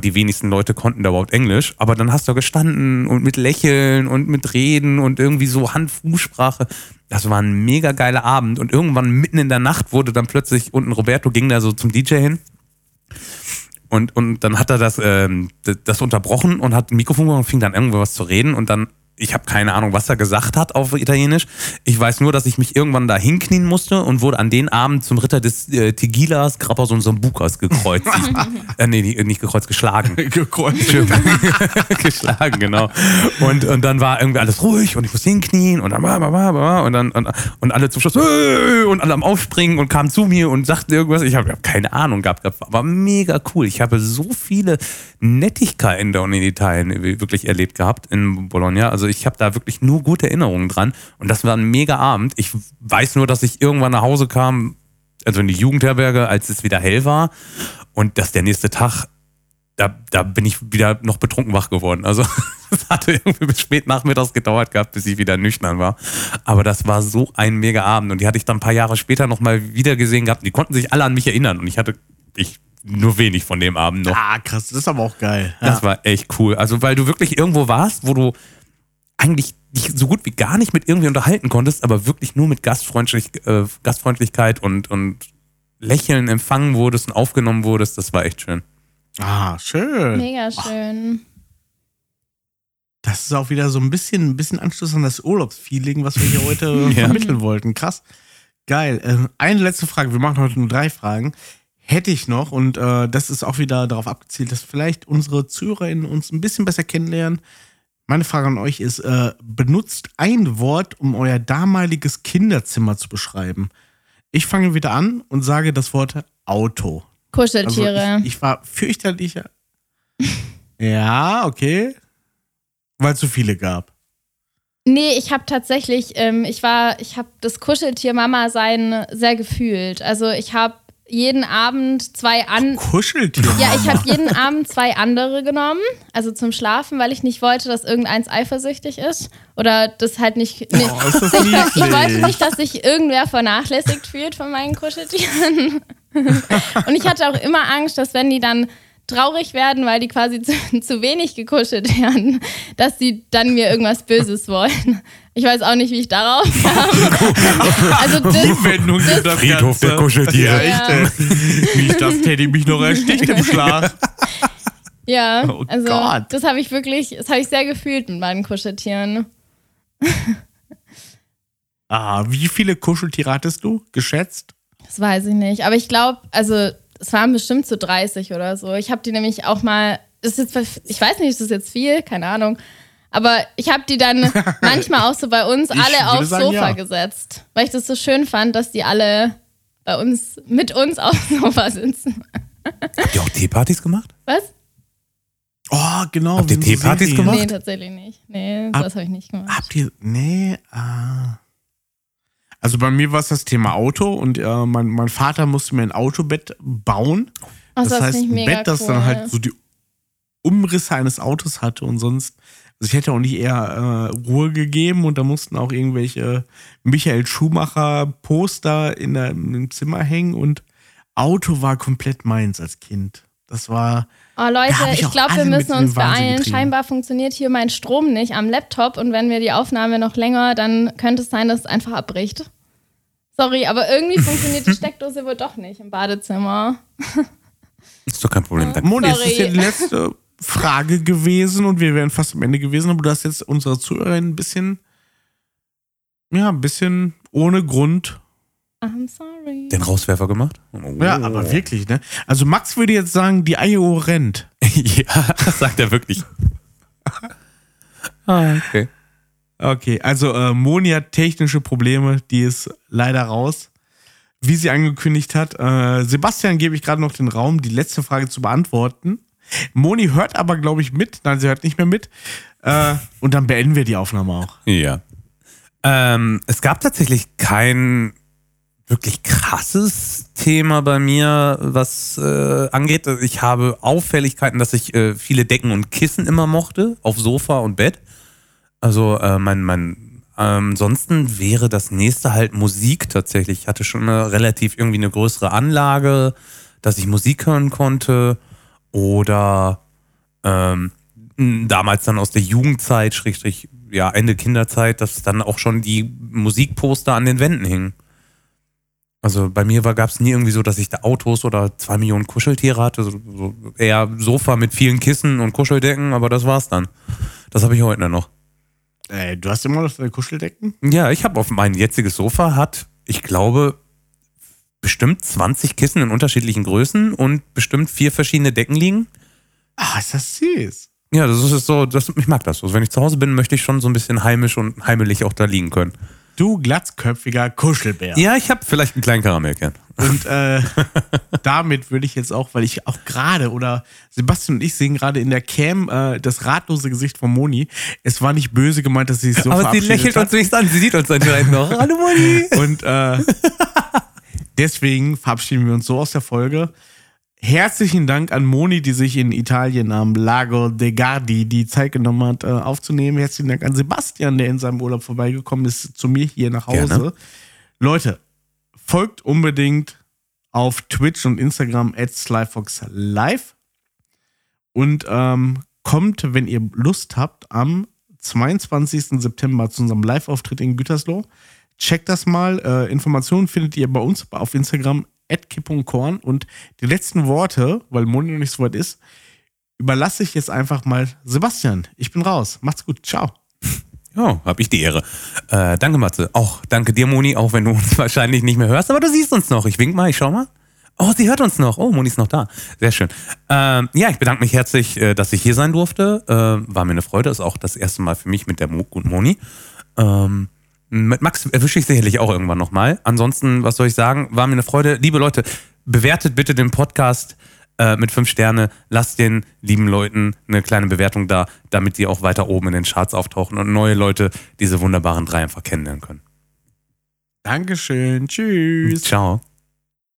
die wenigsten Leute konnten da überhaupt Englisch, aber dann hast du gestanden und mit Lächeln und mit Reden und irgendwie so Hand-Fußsprache. Das war ein mega geiler Abend. Und irgendwann mitten in der Nacht wurde dann plötzlich unten Roberto ging da so zum DJ hin. Und, und dann hat er das, ähm, das unterbrochen und hat ein Mikrofon und fing dann irgendwo was zu reden. Und dann ich habe keine Ahnung, was er gesagt hat auf Italienisch. Ich weiß nur, dass ich mich irgendwann da hinknien musste und wurde an den Abend zum Ritter des äh, Tequilas, Grappas und Sambucas gekreuzt. äh, nee, nicht, nicht gekreuzt, geschlagen. Gekreuzt. geschlagen, genau. Und, und dann war irgendwie alles ruhig und ich musste hinknien und dann und dann und, und alle zum Schluss "Äh!" und alle am Aufspringen und kamen zu mir und sagten irgendwas. Ich habe hab keine Ahnung gehabt, war mega cool. Ich habe so viele Nettigkeiten da in Italien wirklich erlebt gehabt in Bologna. Also ich habe da wirklich nur gute Erinnerungen dran und das war ein mega Abend. Ich weiß nur, dass ich irgendwann nach Hause kam, also in die Jugendherberge, als es wieder hell war und dass der nächste Tag da, da bin ich wieder noch betrunken wach geworden. Also es hatte irgendwie bis spät nachmittags gedauert gehabt, bis ich wieder nüchtern war. Aber das war so ein mega Abend und die hatte ich dann ein paar Jahre später nochmal wieder gesehen gehabt. Und die konnten sich alle an mich erinnern und ich hatte ich nur wenig von dem Abend noch. Ah, krass, das ist aber auch geil. Ja. Das war echt cool. Also weil du wirklich irgendwo warst, wo du eigentlich dich so gut wie gar nicht mit irgendwie unterhalten konntest, aber wirklich nur mit Gastfreundlich, äh, Gastfreundlichkeit und, und Lächeln empfangen wurdest und aufgenommen wurdest. Das war echt schön. Ah, schön. Mega schön. Das ist auch wieder so ein bisschen, ein bisschen Anschluss an das Urlaubsfeeling, was wir hier heute Ja. vermitteln wollten. Krass. Geil. Ähm, eine letzte Frage. Wir machen heute nur drei Fragen. Hätte ich noch, und äh, das ist auch wieder darauf abgezielt, dass vielleicht unsere ZuhörerInnen uns ein bisschen besser kennenlernen. Meine Frage an euch ist: äh, Benutzt ein Wort, um euer damaliges Kinderzimmer zu beschreiben. Ich fange wieder an und sage das Wort Auto. Also Kuscheltiere. ich, ich war fürchterlicher. ja, okay. Weil es zu viele gab. Nee, ich habe tatsächlich, ähm, ich war, ich habe das Kuscheltier-Mama-Sein sehr gefühlt. Also ich habe jeden Abend zwei an. Kuscheltier. Ja, ich habe jeden Abend zwei andere genommen, also zum Schlafen, weil ich nicht wollte, dass irgendeins eifersüchtig ist oder das halt nicht. Nee, Oh, ist das ich, ich wollte nicht, dass sich irgendwer vernachlässigt fühlt von meinen Kuscheltieren. Und ich hatte auch immer Angst, dass wenn die dann traurig werden, weil die quasi zu, zu wenig gekuschelt werden, dass die dann mir irgendwas Böses wollen. Ich weiß auch nicht, wie ich darauf kam. Also das, Wendung gibt das Friedhof Ganze. der Kuscheltiere. Ja, echt, ey. Nicht, dass Teddy mich noch ersticht im Schlaf. ja, Oh also Gott. das habe ich wirklich, das habe ich sehr gefühlt mit meinen Kuscheltieren. Ah, wie viele Kuscheltiere hattest du? Geschätzt? Das weiß ich nicht. Aber ich glaube, also es waren bestimmt so 30 oder so. Ich habe die nämlich auch mal, das ist jetzt, ich weiß nicht, ist das jetzt viel? Keine Ahnung. Aber ich habe die dann manchmal auch so bei uns Ich alle aufs sagen, Sofa ja. gesetzt. Weil ich das so schön fand, dass die alle bei uns, mit uns aufs Sofa sitzen. Habt ihr auch Teepartys gemacht? Was? Oh, genau. Habt ihr Teepartys gemacht? Nee, tatsächlich nicht. Nee, Ab- das habe ich nicht gemacht. Habt ihr. Nee, ah. Also bei mir war es das Thema Auto und äh, mein, mein Vater musste mir ein Autobett bauen. Ach, das heißt, finde ich ein Bett, das cool. dann halt so die Umrisse eines Autos hatte und sonst. Also ich hätte auch nicht eher äh, Ruhe gegeben und da mussten auch irgendwelche Michael Schumacher Poster in der, im Zimmer hängen und Auto war komplett meins als Kind. Das war. Oh Leute, ich ich glaube, wir müssen uns beeilen. Scheinbar funktioniert hier mein Strom nicht am Laptop und wenn wir die Aufnahme noch länger, dann könnte es sein, dass es einfach abbricht. Sorry, aber irgendwie funktioniert die Steckdose wohl doch nicht im Badezimmer. Ist doch kein Problem. Moni, ist Sorry. ja die letzte Frage gewesen und wir wären fast am Ende gewesen, aber du hast jetzt unsere Zuhörerin ein bisschen, ja, ein bisschen ohne Grund. I'm sorry. den Rauswerfer gemacht? Oh. Ja, aber wirklich, ne? Also Max würde jetzt sagen, die IO rennt. ja, das sagt er wirklich. ah, okay. Okay, also äh, Moni hat technische Probleme, die ist leider raus. Wie sie angekündigt hat. Äh, Sebastian gebe ich gerade noch den Raum, die letzte Frage zu beantworten. Moni hört aber, glaube ich, mit. Nein, sie hört nicht mehr mit. Äh, und dann beenden wir die Aufnahme auch. Ja. Ähm, es gab tatsächlich kein wirklich krasses Thema bei mir, was äh, angeht. Ich habe Auffälligkeiten, dass ich äh, viele Decken und Kissen immer mochte, auf Sofa und Bett. Also äh, mein, mein ansonsten wäre das nächste halt Musik tatsächlich. Ich hatte schon eine relativ irgendwie eine größere Anlage, dass ich Musik hören konnte. Oder ähm, damals dann aus der Jugendzeit, Schrägstrich, ja, Ende Kinderzeit, dass dann auch schon die Musikposter an den Wänden hingen. Also bei mir gab es nie irgendwie so, dass ich da Autos oder zwei Millionen Kuscheltiere hatte. So, so eher Sofa mit vielen Kissen und Kuscheldecken, aber das war's dann. Das habe ich heute noch. Äh, du hast immer noch deine Kuscheldecken? Ja, ich habe auf mein jetziges Sofa hat, ich glaube, bestimmt 20 Kissen in unterschiedlichen Größen und bestimmt vier verschiedene Decken liegen. Ah, ist das süß. Ja, das ist so, das, ich mag das. Also wenn ich zu Hause bin, möchte ich schon so ein bisschen heimisch und heimelig auch da liegen können. Du glatzköpfiger Kuschelbär. Ja, ich habe vielleicht einen kleinen Karamellkern. Und äh, damit würde ich jetzt auch, weil ich auch gerade, oder Sebastian und ich sehen gerade in der Cam äh, das ratlose Gesicht von Moni. Es war nicht böse gemeint, dass sie sich so Aber sie lächelt hat. uns nicht an, sie sieht uns anscheinend noch. Hallo Moni. Und äh, deswegen verabschieden wir uns so aus der Folge. Herzlichen Dank an Moni, die sich in Italien am Lago de Gardi die Zeit genommen hat, äh, aufzunehmen. Herzlichen Dank an Sebastian, der in seinem Urlaub vorbeigekommen ist, zu mir hier nach Hause. Gerne. Leute, folgt unbedingt auf Twitch und Instagram at SlyFoxLive und ähm, kommt, wenn ihr Lust habt, am 22. September zu unserem Live-Auftritt in Gütersloh. Checkt das mal. Äh, Informationen findet ihr bei uns auf Instagram at Korn. Und die letzten Worte, weil Moni noch nicht so weit ist, überlasse ich jetzt einfach mal Sebastian. Ich bin raus. Macht's gut. Ciao. Ja, hab ich die Ehre. Äh, danke, Matze. Auch danke dir, Moni, auch wenn du uns wahrscheinlich nicht mehr hörst, aber du siehst uns noch. Ich wink mal, ich schau mal. Oh, sie hört uns noch. Oh, Moni ist noch da. Sehr schön. Ähm, ja, ich bedanke mich herzlich, äh, dass ich hier sein durfte. Äh, war mir eine Freude. Ist auch das erste Mal für mich mit der Mo und Moni. Ähm, mit Max erwische ich sicherlich auch irgendwann nochmal. Ansonsten, was soll ich sagen? War mir eine Freude. Liebe Leute, bewertet bitte den Podcast äh, mit fünf Sterne. Lasst den lieben Leuten eine kleine Bewertung da, damit die auch weiter oben in den Charts auftauchen und neue Leute diese wunderbaren drei einfach kennenlernen können. Dankeschön. Tschüss. Ciao.